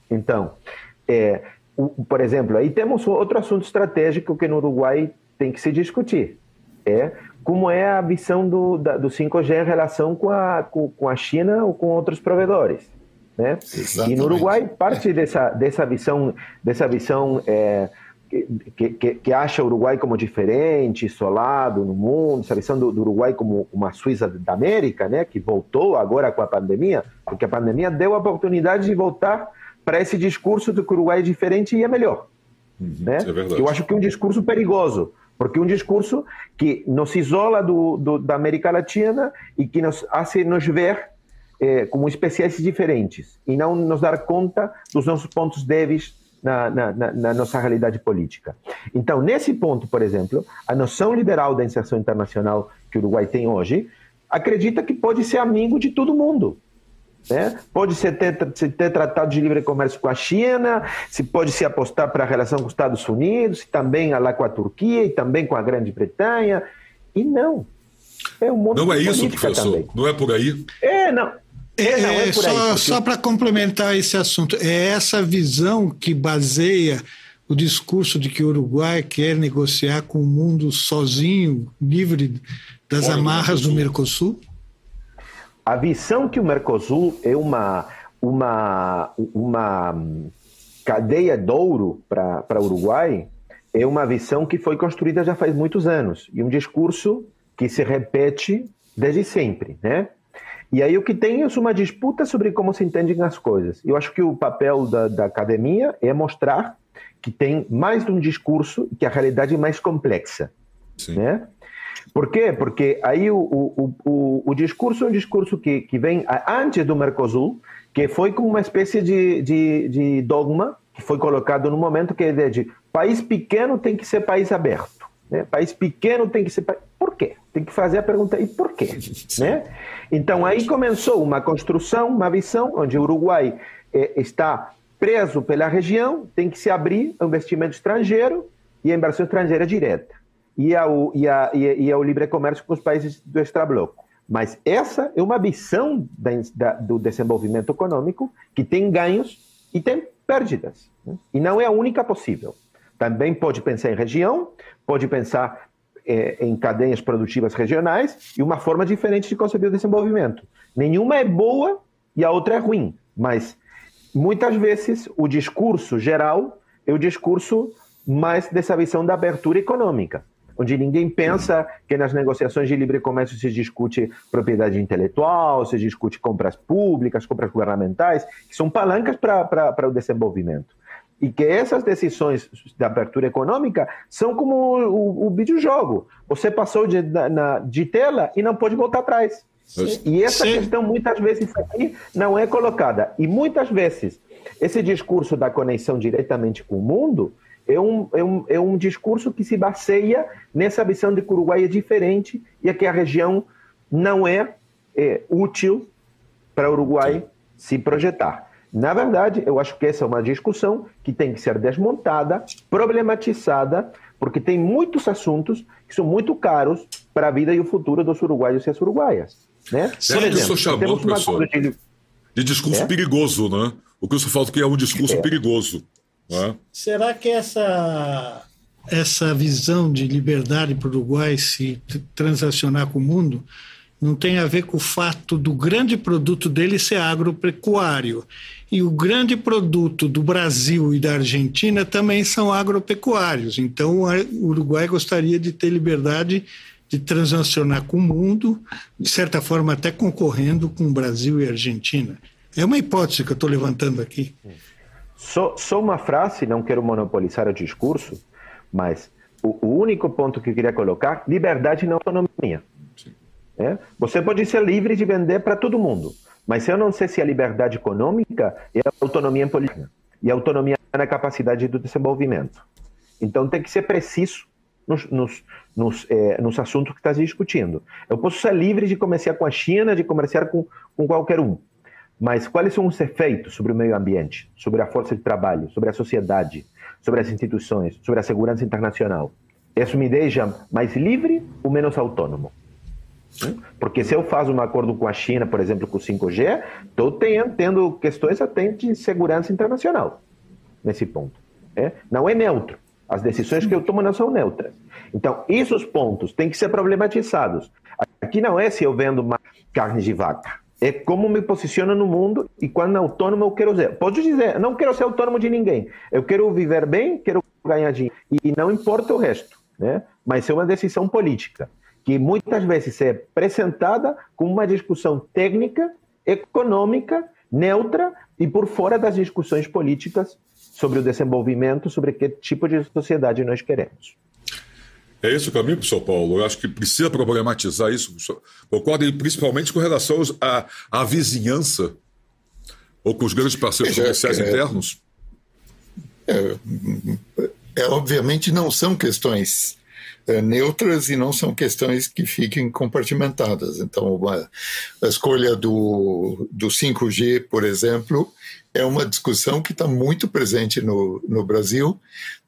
Então, é, o, por exemplo, aí temos outro assunto estratégico que no Uruguai tem que se discutir, é como é a visão do, da, do 5G em relação com a, com, com a China ou com outros provedores, né? Exatamente. E no Uruguai parte dessa dessa visão dessa visão é, que, que, que, acha o Uruguai como diferente, isolado no mundo, essa visão do, do, Uruguai como uma Suíça da América, né, que voltou agora com a pandemia, porque a pandemia deu a oportunidade de voltar para esse discurso de que o Uruguai é diferente e é melhor. Uhum, né? É Eu acho que é um discurso perigoso, porque é um discurso que nos isola do, do da América Latina e que nos faz nos ver eh, como espécies diferentes e não nos dar conta dos nossos pontos débeis na, na, na, nossa realidade política. Então, nesse ponto, por exemplo, a noção liberal da inserção internacional que o Uruguai tem hoje acredita que pode ser amigo de todo mundo. Né? Pode ser ter, ter tratado de livre comércio com a China, se pode se apostar para a relação com os Estados Unidos, também lá com a Turquia e também com a Grã-Bretanha. E não. É um monte não é isso, professor. Também. Não é por aí. É, não. É, não, é, é só, porque... só para complementar esse assunto, é essa visão que baseia o discurso de que o Uruguai quer negociar com o mundo sozinho, livre das amarras do Mercosul? A visão que o Mercosul é uma, uma, uma cadeia de ouro para o Uruguai é uma visão que foi construída já faz muitos anos e um discurso que se repete desde sempre, né? E aí o que tem é uma disputa sobre como se entendem as coisas. Eu acho que o papel da, da academia é mostrar que tem mais de um discurso e que a realidade é mais complexa. Sim. Né? Por quê? Porque aí o, o, o, o, discurso é um discurso que, que vem antes do Mercosul, que foi como uma espécie de, de, de dogma que foi colocado no momento que é a ideia de país pequeno tem que ser país aberto. Né? País pequeno tem que ser. Por quê? Tem que fazer a pergunta, e por quê? né? Então aí começou uma construção, uma visão, onde o Uruguai eh, está preso pela região, tem que se abrir ao investimento estrangeiro e a inversão estrangeira direta. E ao, e, a, e, ao livre comércio com os países do extrabloco. Mas essa é uma visão da, da, do desenvolvimento econômico que tem ganhos e tem pérdidas. Né? E não é a única possível. Também pode pensar em região, pode pensar é, em cadeias produtivas regionais e uma forma diferente de conceber o desenvolvimento. Nenhuma é boa e a outra é ruim, mas muitas vezes o discurso geral é o discurso mais dessa visão da abertura econômica, onde ninguém pensa que nas negociações de livre comércio se discute propriedade intelectual, se discute compras públicas, compras governamentais, que são palancas para o desenvolvimento e que essas decisões de abertura econômica são como o, o videojogo. Você passou de, na, de tela e não pode voltar atrás. Sim. E essa Sim. questão, muitas vezes, aqui não é colocada. E muitas vezes, esse discurso da conexão diretamente com o mundo é um, é um, é um discurso que se baseia nessa visão de que o Uruguai é diferente e é que a região não é, é útil para o Uruguai Sim. se projetar. Na verdade, eu acho que essa é uma discussão que tem que ser desmontada, problematizada, porque tem muitos assuntos que são muito caros para a vida e o futuro dos uruguaios e as uruguaias. Né? Por exemplo, o senhor chamou, professor, de... de discurso é? perigoso, né? O que o senhor fala que é um discurso é. perigoso. Né? Será que essa, essa visão de liberdade para o Uruguai se transacionar com o mundo não tem a ver com o fato do grande produto dele ser agropecuário. E o grande produto do Brasil e da Argentina também são agropecuários. Então, o Uruguai gostaria de ter liberdade de transacionar com o mundo, de certa forma, até concorrendo com o Brasil e a Argentina. É uma hipótese que eu estou levantando aqui. Só, só uma frase, não quero monopolizar o discurso, mas o, o único ponto que eu queria colocar: liberdade não autonomia. É? Você pode ser livre de vender para todo mundo, mas eu não sei se a liberdade econômica é a autonomia política e a autonomia na capacidade do desenvolvimento. Então tem que ser preciso nos, nos, nos, é, nos assuntos que está discutindo. Eu posso ser livre de comerciar com a China, de comerciar com, com qualquer um, mas quais são os efeitos sobre o meio ambiente, sobre a força de trabalho, sobre a sociedade, sobre as instituições, sobre a segurança internacional? Isso me deixa mais livre ou menos autônomo? Porque se eu faço um acordo com a China, por exemplo, com o 5G, estou tendo questões até de segurança internacional nesse ponto. É? Não é neutro. As decisões que eu tomo não são neutras. Então, esses pontos têm que ser problematizados. Aqui não é se eu vendo mais carne de vaca. É como me posiciono no mundo e quando autônomo eu quero ser. Pode dizer, não quero ser autônomo de ninguém. Eu quero viver bem, quero ganhar dinheiro. E não importa o resto. Né? Mas é uma decisão política que muitas vezes é apresentada como uma discussão técnica, econômica, neutra e por fora das discussões políticas sobre o desenvolvimento, sobre que tipo de sociedade nós queremos. É esse o caminho, professor Paulo. Eu acho que precisa problematizar isso. Concorda principalmente com relação à, à vizinhança ou com os grandes parceiros comerciais é, internos? É, é, obviamente não são questões é, neutras e não são questões que fiquem compartimentadas. Então, a escolha do, do 5G, por exemplo, é uma discussão que está muito presente no, no Brasil,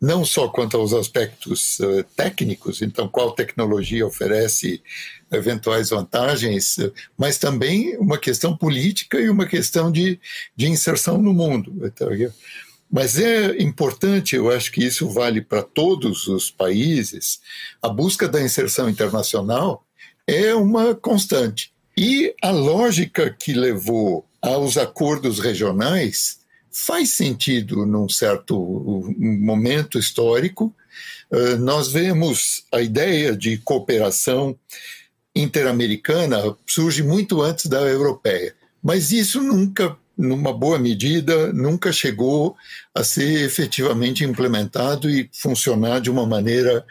não só quanto aos aspectos uh, técnicos, então qual tecnologia oferece eventuais vantagens, mas também uma questão política e uma questão de, de inserção no mundo. Então, mas é importante, eu acho que isso vale para todos os países, a busca da inserção internacional é uma constante. E a lógica que levou aos acordos regionais faz sentido num certo momento histórico. Nós vemos a ideia de cooperação interamericana surge muito antes da europeia, mas isso nunca numa boa medida, nunca chegou a ser efetivamente implementado e funcionar de uma maneira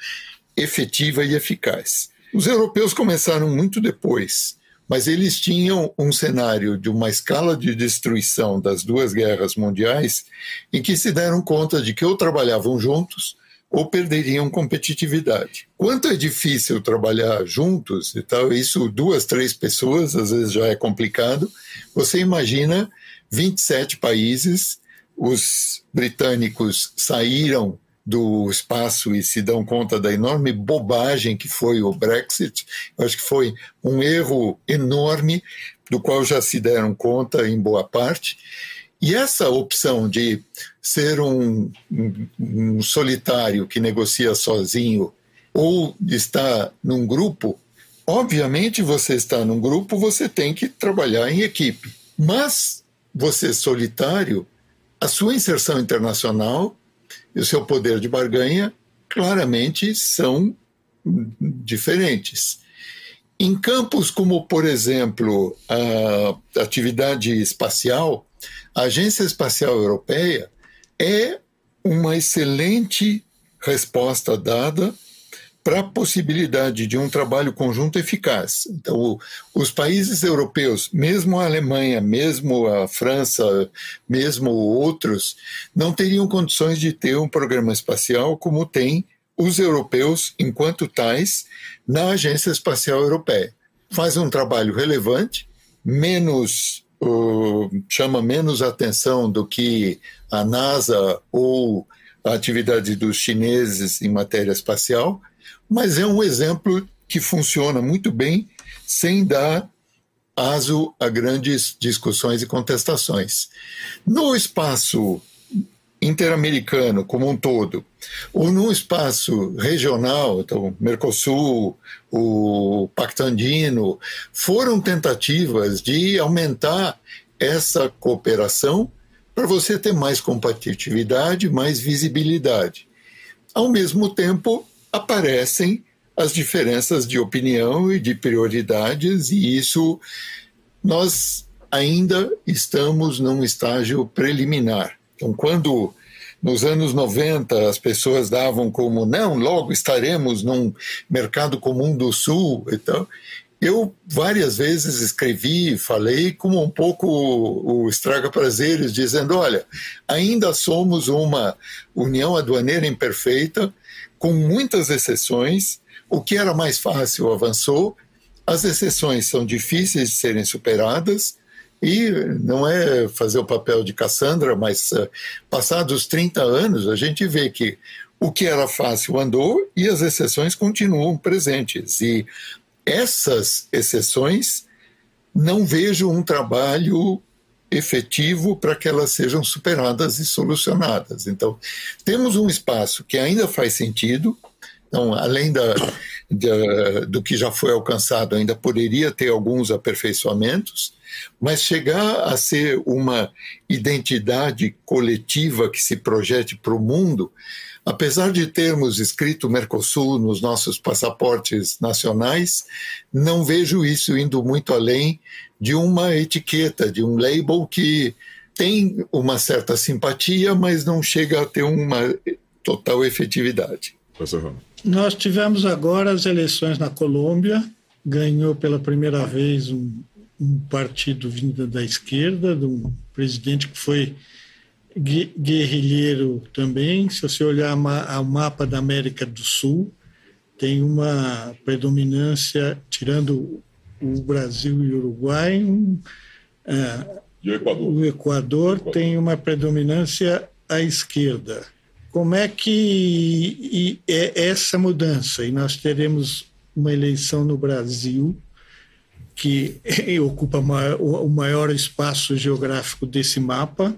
efetiva e eficaz. Os europeus começaram muito depois, mas eles tinham um cenário de uma escala de destruição das duas guerras mundiais em que se deram conta de que ou trabalhavam juntos ou perderiam competitividade. Quanto é difícil trabalhar juntos e tal, isso duas, três pessoas às vezes já é complicado. Você imagina 27 países, os britânicos saíram do espaço e se dão conta da enorme bobagem que foi o Brexit. Eu acho que foi um erro enorme, do qual já se deram conta em boa parte. E essa opção de ser um, um, um solitário que negocia sozinho ou estar num grupo, obviamente você está num grupo, você tem que trabalhar em equipe. Mas você solitário, a sua inserção internacional e o seu poder de barganha claramente são diferentes. Em campos como, por exemplo, a atividade espacial, a Agência Espacial Europeia é uma excelente resposta dada para a possibilidade de um trabalho conjunto eficaz. Então, os países europeus, mesmo a Alemanha, mesmo a França, mesmo outros, não teriam condições de ter um programa espacial como tem os europeus, enquanto tais, na Agência Espacial Europeia. Faz um trabalho relevante, menos uh, chama menos atenção do que a NASA ou a atividade dos chineses em matéria espacial, mas é um exemplo que funciona muito bem sem dar aso a grandes discussões e contestações. No espaço interamericano como um todo, ou num espaço regional, então Mercosul, o Pacto Andino, foram tentativas de aumentar essa cooperação para você ter mais competitividade, mais visibilidade. Ao mesmo tempo, aparecem as diferenças de opinião e de prioridades, e isso nós ainda estamos num estágio preliminar. Então, quando nos anos 90 as pessoas davam como não, logo estaremos num mercado comum do Sul e tal, eu várias vezes escrevi, falei como um pouco o estraga prazeres, dizendo, olha, ainda somos uma união aduaneira imperfeita, com muitas exceções. O que era mais fácil avançou. As exceções são difíceis de serem superadas. E não é fazer o papel de Cassandra, mas uh, passados 30 anos, a gente vê que o que era fácil andou e as exceções continuam presentes. E essas exceções, não vejo um trabalho efetivo para que elas sejam superadas e solucionadas. Então, temos um espaço que ainda faz sentido, então, além da, da, do que já foi alcançado, ainda poderia ter alguns aperfeiçoamentos, mas chegar a ser uma identidade coletiva que se projete para o mundo, apesar de termos escrito Mercosul nos nossos passaportes nacionais, não vejo isso indo muito além de uma etiqueta, de um label que tem uma certa simpatia, mas não chega a ter uma total efetividade. Nós tivemos agora as eleições na Colômbia, ganhou pela primeira vez um, um partido vindo da esquerda, de um presidente que foi guerrilheiro também. Se você olhar o mapa da América do Sul, tem uma predominância, tirando o Brasil e o Uruguai. Uh, e o Equador. O Equador, Equador tem uma predominância à esquerda. Como é que é essa mudança? E nós teremos uma eleição no Brasil que ocupa o maior espaço geográfico desse mapa,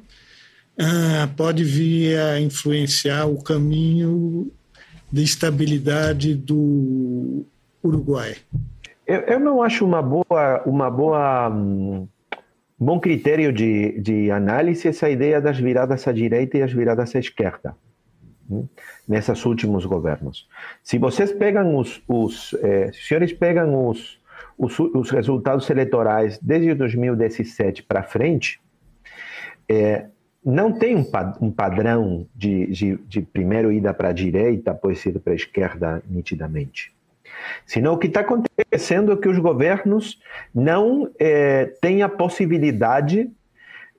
uh, pode vir a influenciar o caminho de estabilidade do Uruguai. Eu, eu não acho uma boa, uma boa, um bom critério de, de análise essa ideia das viradas à direita e as viradas à esquerda hum, nesses últimos governos. Se vocês pegam os, os eh, se senhores pegam os, os, os, resultados eleitorais desde 2017 para frente, eh, não tem um, um padrão de, de, de primeiro ida para a direita, depois ir para a esquerda nitidamente. Senão o que está acontecendo é que os governos não é, têm a possibilidade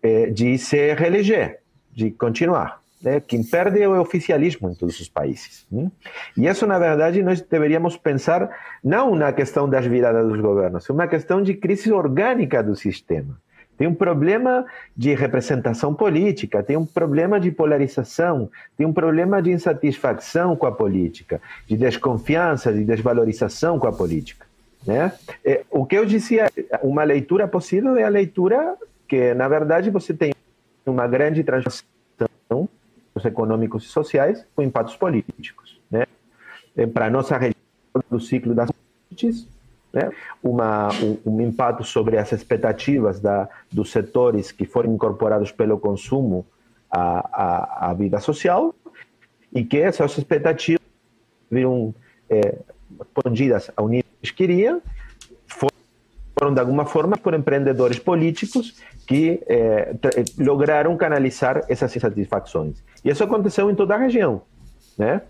é, de se reeleger, de continuar. Né? Quem perde é o oficialismo em todos os países. Né? E isso, na verdade, nós deveríamos pensar não na questão das viradas dos governos, é uma questão de crise orgânica do sistema. Tem um problema de representação política, tem um problema de polarização, tem um problema de insatisfação com a política, de desconfiança, de desvalorização com a política. Né? É, o que eu dizia, uma leitura possível é a leitura que, na verdade, você tem uma grande transformação econômicos e sociais com impactos políticos. Né? É, Para nossa região do ciclo das né? Uma, um, um, impacto sobre as expectativas da, dos setores que foram incorporados pelo consumo à, à, à vida social e que essas expectativas viram é, respondidas ao nível que queriam, foram de alguma forma por empreendedores políticos que é, lograram canalizar essas insatisfações. E isso aconteceu em toda a região. Né?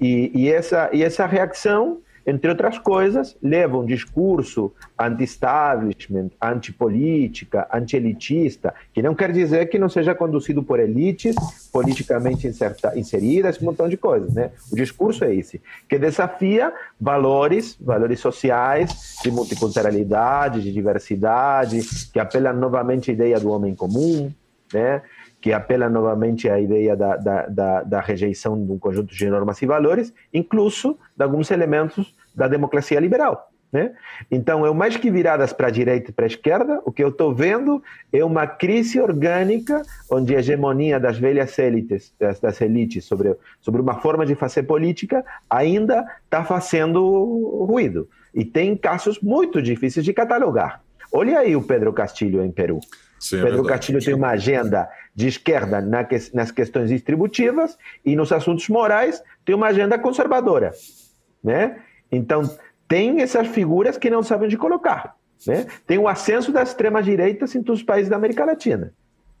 E, e, essa, e essa reação entre outras coisas, leva um discurso anti-establishment, anti-política, anti-elitista, que não quer dizer que não seja conduzido por elites politicamente inserta, inseridas, um montão de coisas. Né? O discurso é esse, que desafia valores, valores sociais, de multiculturalidade, de diversidade, que apela novamente à ideia do homem comum, né? Que apela novamente à ideia da, da, da, da, rejeição de um conjunto de normas e valores, incluso de alguns elementos da democracia liberal. Né? Então, eu mais que viradas para a direita e para a esquerda, o que eu estou vendo é uma crise orgânica onde a hegemonia das velhas élites, das, das elites sobre, sobre uma forma de fazer política ainda está fazendo ruído. E tem casos muito difíceis de catalogar. Olha aí o Pedro Castilho em Peru. Sim, é Pedro é Castilho tem uma agenda de esquerda nas questões distributivas e nos assuntos morais tem uma agenda conservadora, né? Então tem essas figuras que não sabem de colocar, né? Tem o ascenso da extrema direita em todos os países da América Latina.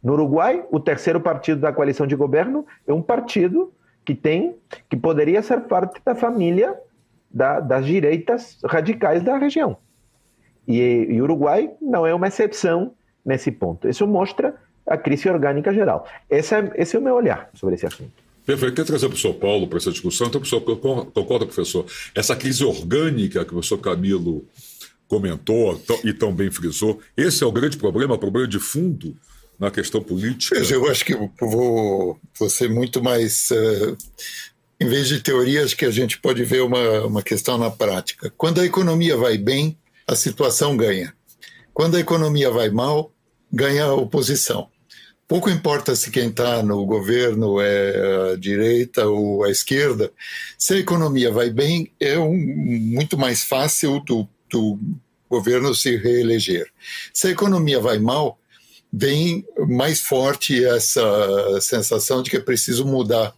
No Uruguai, o terceiro partido da coalição de governo é um partido que tem que poderia ser parte da família da, das direitas radicais da região. E, o Uruguai não é uma exceção nesse ponto. Isso mostra a crise orgânica geral. Esse é, esse é o meu olhar sobre esse assunto. Perfeito. Quer trazer o professor Paulo para essa discussão? Então, professor, concorda, professor? Essa crise orgânica que o professor Camilo comentou e tão bem frisou, esse é o grande problema, o problema de fundo na questão política? Eu acho que vou, vou ser muito mais. Uh, em vez de teorias, que a gente pode ver uma, uma questão na prática. Quando a economia vai bem, a situação ganha. Quando a economia vai mal, ganha oposição. Pouco importa se quem está no governo é a direita ou a esquerda, se a economia vai bem, é um, muito mais fácil do, do governo se reeleger. Se a economia vai mal, vem mais forte essa sensação de que é preciso mudar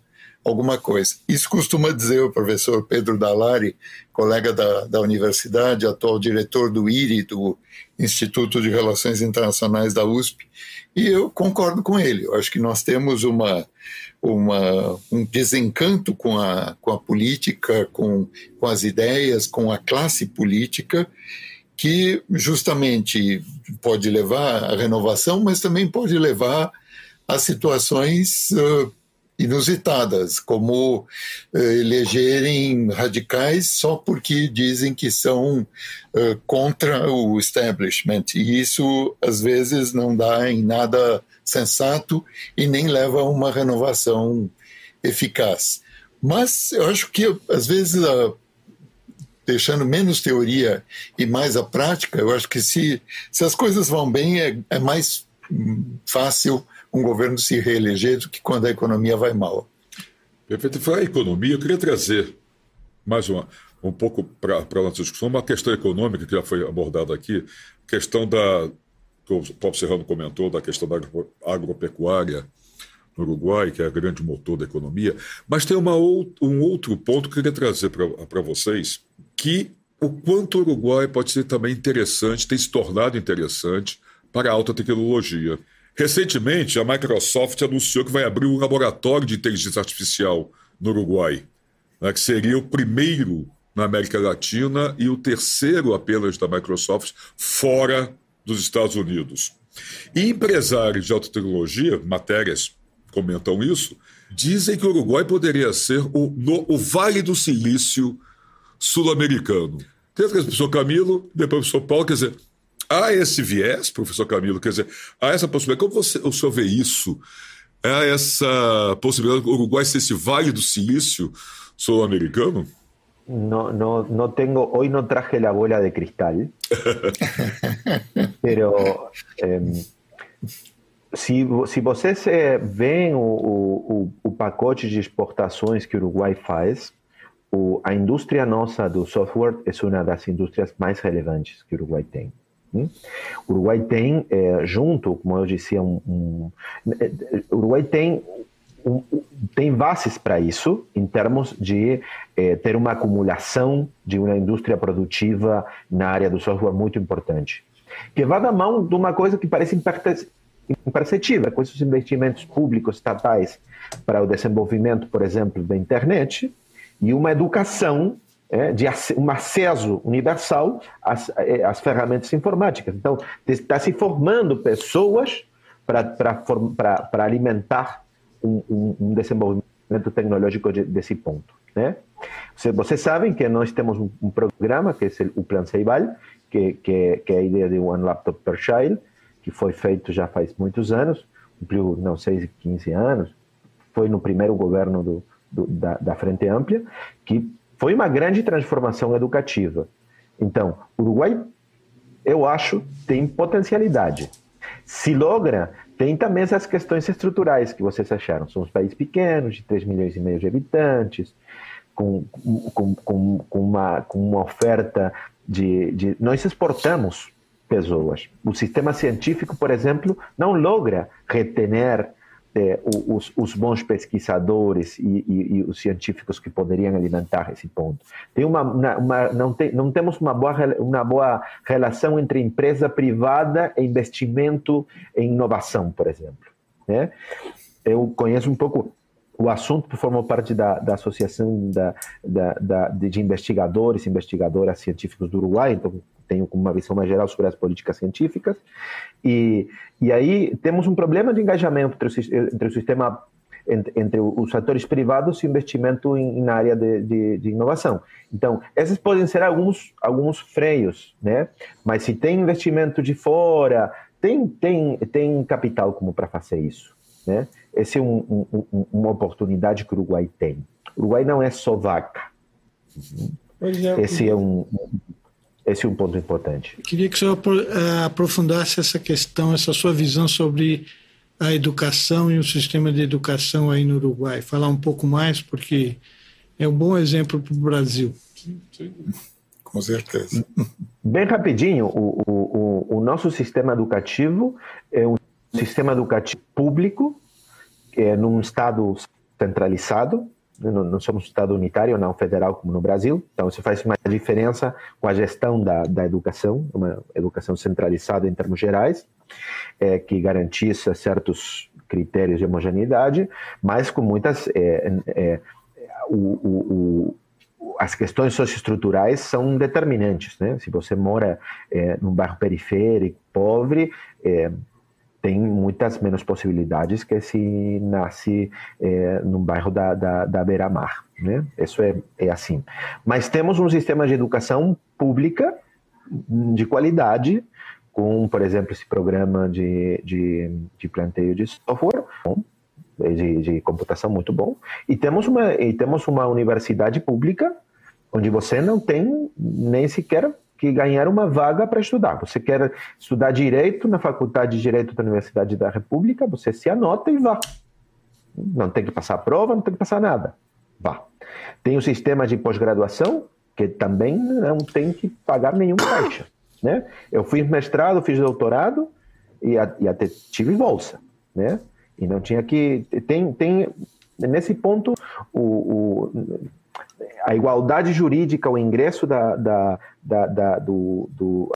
alguma coisa. Isso costuma dizer o professor Pedro Dalari, colega da, da universidade, atual diretor do IRI, do Instituto de Relações Internacionais da USP, e eu concordo com ele. Eu acho que nós temos uma, uma, um desencanto com a, com a política, com, com as ideias, com a classe política, que justamente pode levar à renovação, mas também pode levar a situações uh, inusitadas, como eh, elegerem radicais só porque dizem que são eh, contra o establishment. E isso, às vezes, não dá em nada sensato e nem leva a uma renovação eficaz. Mas eu acho que, às vezes, deixando menos teoria e mais a prática, eu acho que se, se as coisas vão bem, é, é mais hum, fácil um governo se reeleger do que quando a economia vai mal. Perfeito. Falar em economia, eu queria trazer mais uma, um pouco para a nossa discussão uma questão econômica que já foi abordada aqui, questão da, que o Paulo Serrano comentou, da questão da agropecuária no Uruguai, que é a grande motor da economia, mas tem uma um outro ponto que eu queria trazer para vocês, que o quanto o Uruguai pode ser também interessante, tem se tornado interessante para a alta tecnologia. Recentemente, a Microsoft anunciou que vai abrir um laboratório de inteligência artificial no Uruguai, né, que seria o primeiro na América Latina e o terceiro apenas da Microsoft fora dos Estados Unidos. E empresários de alta tecnologia, matérias comentam isso, dizem que o Uruguai poderia ser o, no, o Vale do Silício sul-americano. Tem o professor Camilo, depois o professor Paulo, quer dizer, há esse viés, professor Camilo, quer dizer, há essa possibilidade. Como você, o senhor vê isso? Há essa possibilidade do Uruguai ser esse Vale do Silício sul-americano? No, no, no tengo, hoy no traje la bola de cristal, pero eh, se, se vocês veem o, o, o, pacote de exportações que o Uruguai faz, o, a indústria nossa do software é uma das indústrias mais relevantes que o Uruguai tem. Hum? O Uruguai tem, é, junto, como eu disse, um, um, o Uruguai tem um, tem bases para isso, em termos de eh, ter uma acumulação de uma indústria produtiva na área do software muito importante. Que vai da mão de uma coisa que parece imperceptível, com esses investimentos públicos estatais para o desenvolvimento, por exemplo, da internet, e uma educação é, de um acesso universal às, eh, às ferramentas informáticas. Então, está se formando pessoas para alimentar um, um, um desenvolvimento tecnológico de, desse ponto. Né? Vocês sabem que nós temos um, um programa, que é o Plan Ceibal, que, que, que, é a ideia de One Laptop per Child, que foi feito já faz muitos anos, cumpriu, não sei, 15 anos, foi no primeiro governo do, do, da, da Frente Ampla, que foi uma grande transformação educativa. Então, o Uruguai, eu acho, tem potencialidade. Se logra tem também essas questões estruturais que vocês acharam. Somos países pequenos, de 3 milhões e meio de habitantes, com, com, com, com uma, com uma oferta de, de. Nós exportamos pessoas. O sistema científico, por exemplo, não logra retener é, os, os, bons pesquisadores e, e, e, os científicos que poderiam alimentar esse ponto. Tem uma, uma, não, tem, não temos uma boa, uma boa relação entre empresa privada e investimento em inovação, por exemplo. Né? Eu conheço um pouco o assunto formou parte da, da associação da, da, da, de investigadores e investigadoras científicos do Uruguai, então tenho uma visão mais geral sobre as políticas científicas. E, e aí temos um problema de engajamento entre o, entre o sistema, entre, entre, os atores privados e investimento em, na área de, de, de, inovação. Então, esses podem ser alguns, alguns freios, né? Mas se tem investimento de fora, tem, tem, tem capital como para fazer isso, né? Essa é um, um, uma oportunidade que o Uruguai tem. O Uruguai não é só vaca. É, Esse é um, esse é um ponto importante. Queria que o senhor eh, aprofundasse essa questão, essa sua visão sobre a educação e o sistema de educação aí no Uruguai. Falar um pouco mais, porque é um bom exemplo para o Brasil. Sim, sim. Com certeza. Bem rapidinho, o, o, o nosso sistema educativo é um sistema educativo público, é num estado centralizado, não, somos um Estado unitário, não federal como no Brasil, então isso faz uma diferença com a gestão da, da educação, uma educação centralizada em termos gerais, é, que garantiça certos critérios de homogeneidade, mas com muitas. É, é, o, o, o, as questões socioestruturais são determinantes. Né? Se você mora num bairro periférico, pobre, tem muitas menos possibilidades que se nasce é, num bairro da, da, da beira-mar. Né? Isso é, é assim. Mas temos um sistema de educação pública de qualidade, com, por exemplo, esse programa de, de, de planteio de software, de, de computação muito bom, e temos, uma, e temos uma universidade pública onde você não tem nem sequer que ganhar uma vaga para estudar. Você quer estudar direito na Faculdade de Direito da Universidade da República, você se anota e vá. Não tem que passar prova, não tem que passar nada. Vá. Tem o sistema de pós-graduação, que também não tem que pagar nenhum caixa. Né? Eu fiz mestrado, fiz doutorado e, e até tive bolsa. Né? E não tinha que. Tem, tem nesse ponto, o, o a igualdade jurídica, o ingresso da, da, da, da do, do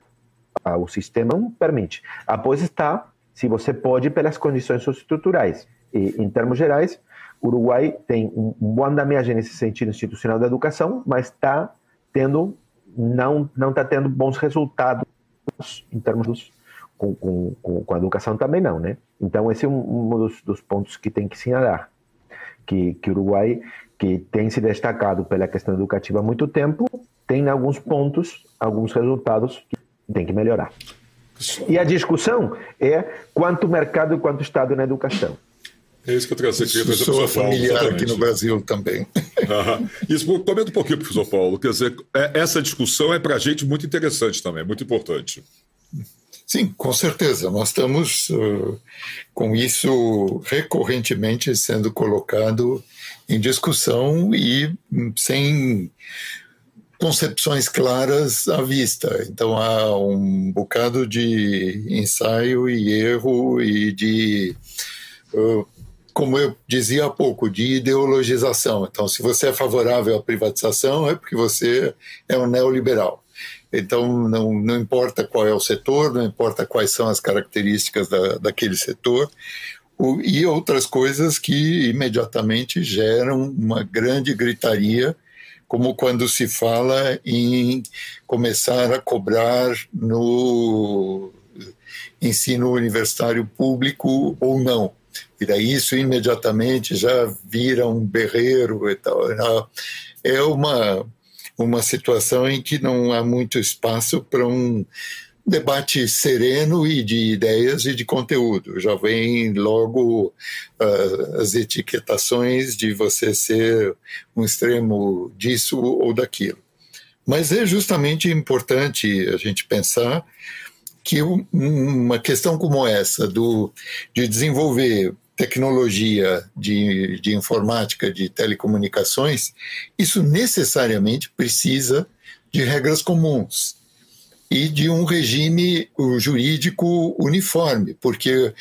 ao sistema não permite. Após está, se você pode, pelas condições socioestruturais. E, em termos gerais, o Uruguai tem um, bom andamento nesse sentido institucional da educação, mas está tendo não não está tendo bons resultados em termos dos, com, com, com, a educação também não, né? Então esse é um, um dos, dos, pontos que tem que assinalar, que que o Uruguai que tem se destacado pela questão educativa há muito tempo, tem alguns pontos, alguns resultados que tem que melhorar. E a discussão é quanto mercado e quanto Estado na educação. É isso que eu trazer aqui. Isso sou familiar aqui no Brasil também. Isso, comenta um pouquinho, professor Paulo. Quer dizer, é, essa discussão é para a gente muito interessante também, muito importante. Sim, com certeza. Nós estamos uh, com isso recorrentemente sendo colocado em discussão e sem concepções claras à vista. Então há um bocado de ensaio e erro e de uh, como eu dizia há pouco, de ideologização. Então, se você é favorável à privatização, é porque você é um neoliberal. Então, não, não importa qual é o setor, não importa quais são as características da, daquele setor, e outras coisas que imediatamente geram uma grande gritaria, como quando se fala em começar a cobrar no ensino universitário público ou não e daí isso imediatamente já vira um berreiro e tal. É uma, uma situação em que não há muito espaço para um debate sereno e de ideias e de conteúdo. Já vem logo uh, as etiquetações de você ser um extremo disso ou daquilo. Mas é justamente importante a gente pensar que uma questão como essa do, de desenvolver tecnologia de, de informática, de telecomunicações, isso necessariamente precisa de regras comuns e de um regime jurídico uniforme, porque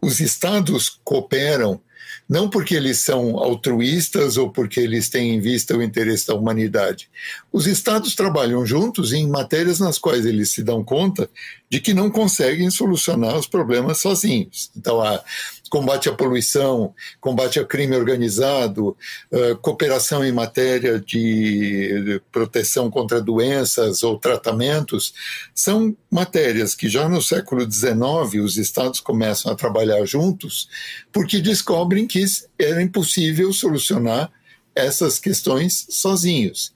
os estados cooperam não porque eles são altruístas ou porque eles têm em vista o interesse da humanidade. Os estados trabalham juntos em matérias nas quais eles se dão conta de que não conseguem solucionar os problemas sozinhos. Então, a combate à poluição, combate ao crime organizado, uh, cooperação em matéria de proteção contra doenças ou tratamentos, são matérias que já no século XIX os estados começam a trabalhar juntos porque descobrem que era impossível solucionar essas questões sozinhos.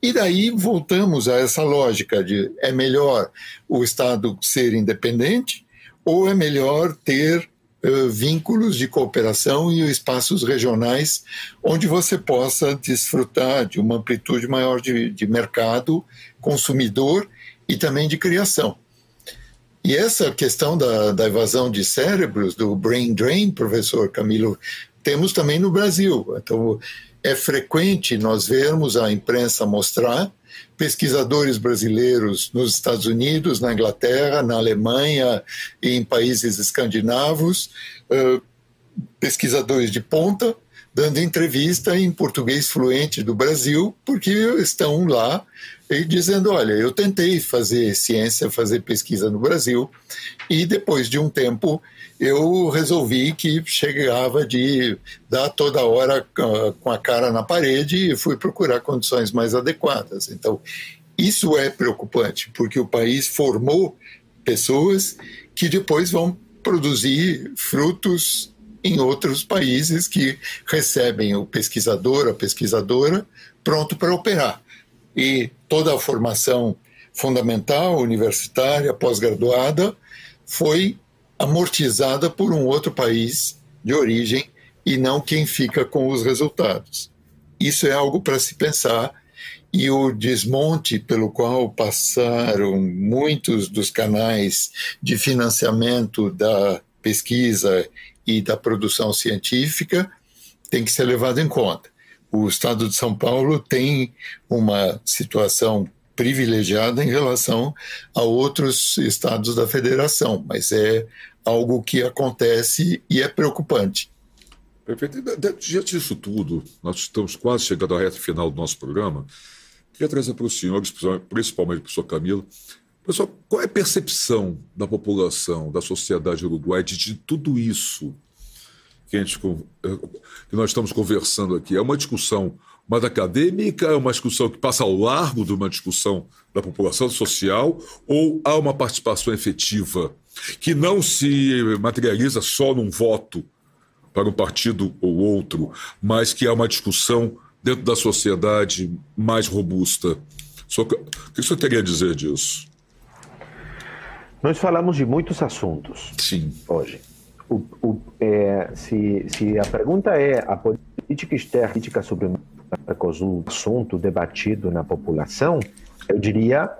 E daí voltamos a essa lógica de é melhor o Estado ser independente ou é melhor ter uh, vínculos de cooperação e espaços regionais onde você possa desfrutar de uma amplitude maior de, de mercado, consumidor e também de criação. E essa questão da, da evasão de cérebros, do brain drain, professor Camilo, temos também no Brasil. Então, é frequente nós vermos a imprensa mostrar pesquisadores brasileiros nos Estados Unidos, na Inglaterra, na Alemanha e em países escandinavos, pesquisadores de ponta, dando entrevista em português fluente do Brasil, porque estão lá e dizendo: olha, eu tentei fazer ciência, fazer pesquisa no Brasil, e depois de um tempo eu resolvi que chegava de dar toda hora com a cara na parede e fui procurar condições mais adequadas. Então, isso é preocupante, porque o país formou pessoas que depois vão produzir frutos em outros países que recebem o pesquisador, a pesquisadora, pronto para operar. E toda a formação fundamental, universitária, pós-graduada, foi amortizada por um outro país de origem e não quem fica com os resultados. Isso é algo para se pensar e o desmonte pelo qual passaram muitos dos canais de financiamento da pesquisa e da produção científica tem que ser levado em conta. O Estado de São Paulo tem uma situação privilegiada em relação a outros estados da federação, mas é algo que acontece e é preocupante. Perfeito. Diante disso tudo, nós estamos quase chegando à reta final do nosso programa. Queria trazer para os senhores, principalmente para o senhor Camilo, pessoal, qual é a percepção da população, da sociedade uruguaia de, de tudo isso que, gente, que nós estamos conversando aqui? É uma discussão mas acadêmica? É uma discussão que passa ao largo de uma discussão da população social? Ou há uma participação efetiva que não se materializa só num voto para um partido ou outro, mas que há uma discussão dentro da sociedade mais robusta? O que você teria a dizer disso? Nós falamos de muitos assuntos Sim. hoje. O, o, é, se, se, a pergunta é a política externa, a política sobre o Mercosul, assunto debatido na população, eu diria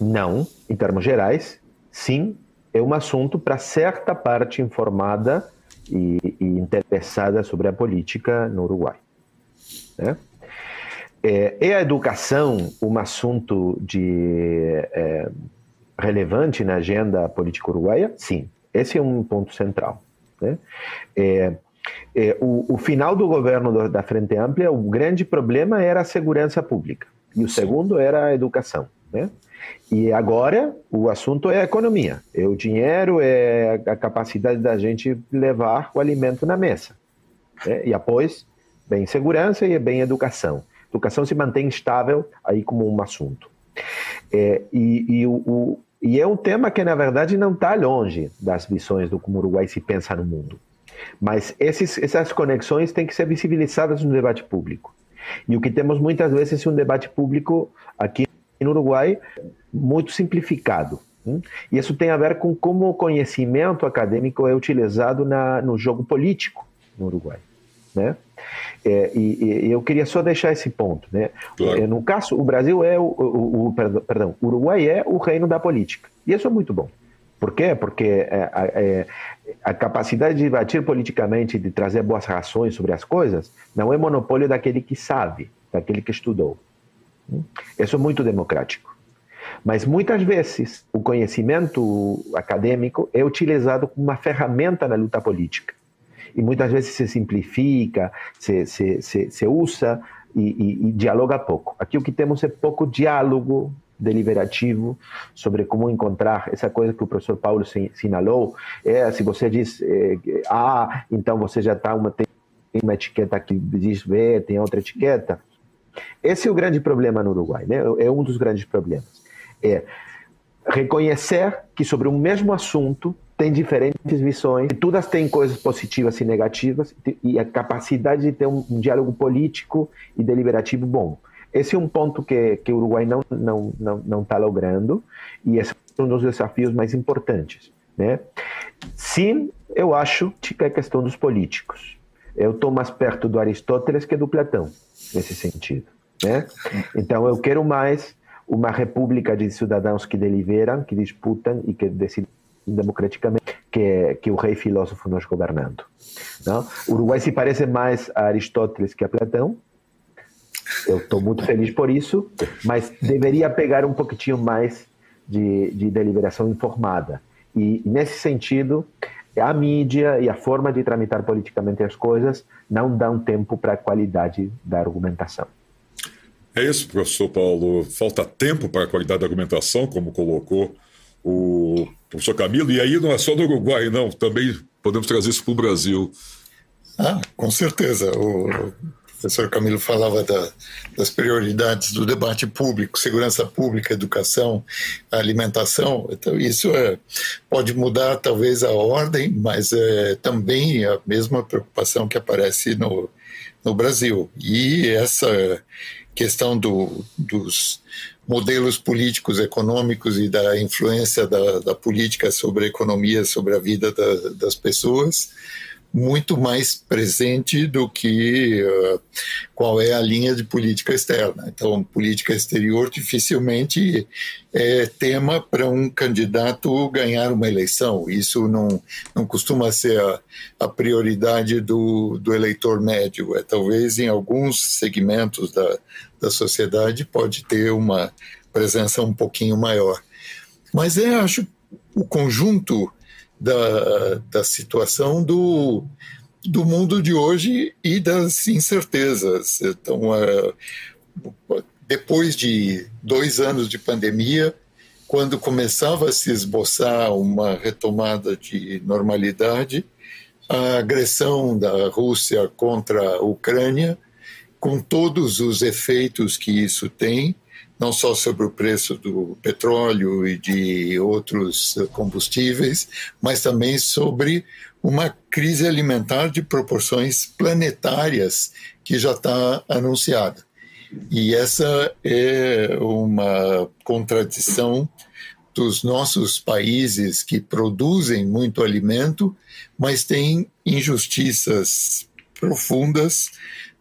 não, em termos gerais, sim, é um assunto para certa parte informada e, e, interessada sobre a política no Uruguai. Né? É, é a educação um assunto de é, relevante na agenda política uruguaia? Sim, esse é um ponto central. Né? É, é, o, o, final do governo do, da Frente Ampla, o grande problema era a segurança pública e o segundo era a educação. Né? E agora o assunto é a economia, é o dinheiro, é a capacidade da gente levar o alimento na mesa. Né? E após, bem segurança e bem educação. Educação se mantém estável aí como um assunto. É, e, e o, e é um tema que, na verdade, não está longe das visões do como o Uruguai se pensa no mundo. Mas esses, essas conexões têm que ser visibilizadas no debate público. E o que temos muitas vezes é um debate público aqui no Uruguai muito simplificado. Hein? E isso tem a ver com como o conhecimento acadêmico é utilizado na, no jogo político no Uruguai. Né? É, e, e, eu queria só deixar esse ponto, né? Claro. É, no caso, o Brasil é o, o, o, perdão, o Uruguai é o reino da política e isso é muito bom. Por quê? Porque é, é, a capacidade de debater politicamente, de trazer boas razões sobre as coisas, não é monopólio daquele que sabe, daquele que estudou. Isso é muito democrático. Mas muitas vezes o conhecimento acadêmico é utilizado como uma ferramenta na luta política e muitas vezes se simplifica, se, se, se, se usa e, e, e, dialoga pouco. Aqui o que temos é pouco diálogo deliberativo sobre como encontrar essa coisa que o professor Paulo sinalou. É, se você diz é, A, então você já está uma, tem uma etiqueta que diz B, tem outra etiqueta. Esse é o grande problema no Uruguai, né? é um dos grandes problemas. É reconhecer que sobre o mesmo assunto tem diferentes visões, todas têm coisas positivas e negativas, e a capacidade de ter um, um diálogo político e deliberativo bom. Esse é um ponto que, que o Uruguai não está não, não, não tá logrando, e esse é um dos desafios mais importantes. Né? Sim, eu acho que é questão dos políticos. Eu estou mais perto do Aristóteles que do Platão, nesse sentido. Né? Então, eu quero mais uma república de cidadãos que deliberam, que disputam e que decidem democraticamente que, que o rei filósofo nos governando. Não? O Uruguai se parece mais a Aristóteles que a Platão. Eu estou muito feliz por isso, mas deveria pegar um pouquinho mais de, de deliberação informada. E, nesse sentido, a mídia e a forma de tramitar politicamente as coisas não dão tempo para a qualidade da argumentação. É isso, professor Paulo. Falta tempo para a qualidade da argumentação, como colocou o professor Camilo, e aí não é só no Uruguai, não, também podemos trazer isso para o Brasil. Ah, com certeza. O professor Camilo falava da, das prioridades do debate público, segurança pública, educação, alimentação. Então, isso é, pode mudar talvez a ordem, mas é também a mesma preocupação que aparece no, no Brasil. E essa questão do, dos modelos políticos, econômicos e da influência da, da política sobre a economia, sobre a vida da, das pessoas, muito mais presente do que uh, qual é a linha de política externa. Então, política exterior dificilmente é tema para um candidato ganhar uma eleição. Isso não, não costuma ser a, a prioridade do, do eleitor médio. É talvez em alguns segmentos da, da sociedade pode ter uma presença um pouquinho maior. Mas é, acho, o conjunto da, da situação do, do mundo de hoje e das incertezas. Então, é, depois de dois anos de pandemia, quando começava a se esboçar uma retomada de normalidade, a agressão da Rússia contra a Ucrânia com todos os efeitos que isso tem, não só sobre o preço do petróleo e de outros combustíveis, mas também sobre uma crise alimentar de proporções planetárias que já está anunciada. E essa é uma contradição dos nossos países que produzem muito alimento, mas têm injustiças profundas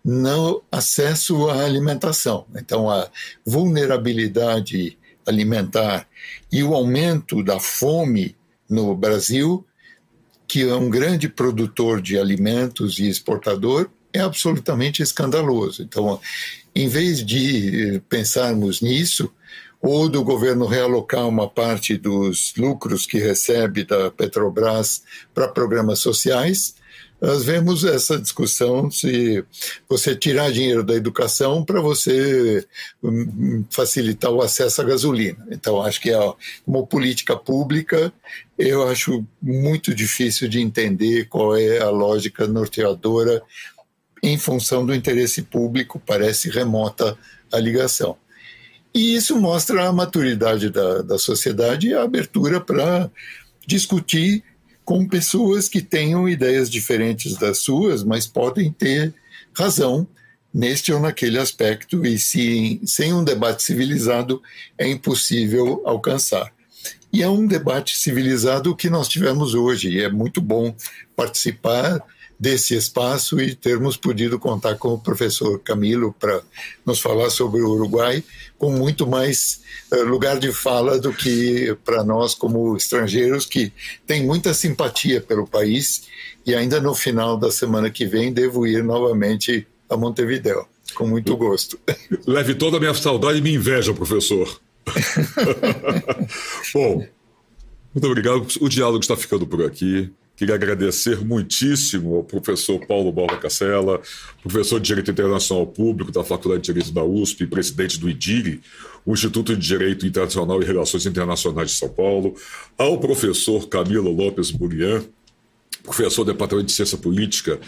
no acesso à alimentação. Então, a vulnerabilidade alimentar e o aumento da fome no Brasil, que é um grande produtor de alimentos e exportador, é absolutamente escandaloso. Então, em vez de pensarmos nisso, ou do governo realocar uma parte dos lucros que recebe da Petrobras para programas sociais, nós vemos essa discussão se você tirar dinheiro da educação para você hum, facilitar o acesso à gasolina. Então, acho que é uma política pública, eu acho muito difícil de entender qual é a lógica norteadora em função do interesse público, parece remota a ligação. E isso mostra a maturidade da, da sociedade e a abertura para discutir com pessoas que tenham ideias diferentes das suas, mas podem ter razão neste ou naquele aspecto, e se, sem um debate civilizado é impossível alcançar. E é um debate civilizado que nós tivemos hoje, e é muito bom participar desse espaço e termos podido contar com o professor Camilo para nos falar sobre o Uruguai com muito mais uh, lugar de fala do que para nós como estrangeiros que tem muita simpatia pelo país e ainda no final da semana que vem devo ir novamente a Montevideo com muito gosto. Leve toda a minha saudade e minha inveja, professor. Bom, muito obrigado. O diálogo está ficando por aqui. Queria agradecer muitíssimo ao professor Paulo Borba Cacela, professor de Direito Internacional Público da Faculdade de Direito da USP, presidente do IDIRI, o Instituto de Direito Internacional e Relações Internacionais de São Paulo, ao professor Camilo Lopes Burian, professor do Departamento de Ciência Política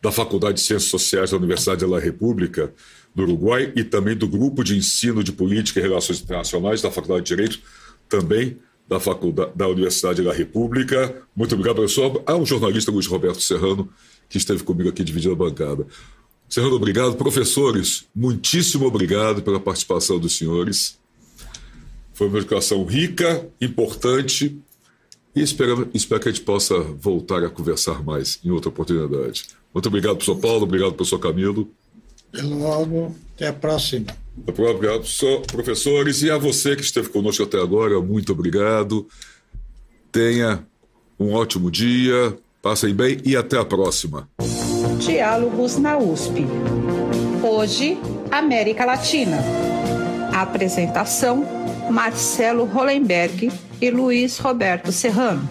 da Faculdade de Ciências Sociais da Universidade da República do Uruguai e também do Grupo de Ensino de Política e Relações Internacionais da Faculdade de Direito, também da Faculdade da Universidade da República. Muito obrigado, professor. Ah, jornalista Luiz Roberto Serrano, que esteve comigo aqui dividindo a bancada. Serrano, obrigado. Professores, muitíssimo obrigado pela participação dos senhores. Foi uma educação rica, importante, e espero, espero que a gente possa voltar a conversar mais em outra oportunidade. Muito obrigado, professor Paulo, obrigado, professor Camilo. Até logo, até a próxima. Obrigado, professores. E a você que esteve conosco até agora, muito obrigado. Tenha um ótimo dia, passem bem e até a próxima. Diálogos na USP. Hoje, América Latina. apresentação: Marcelo Hollenberg e Luiz Roberto Serrano.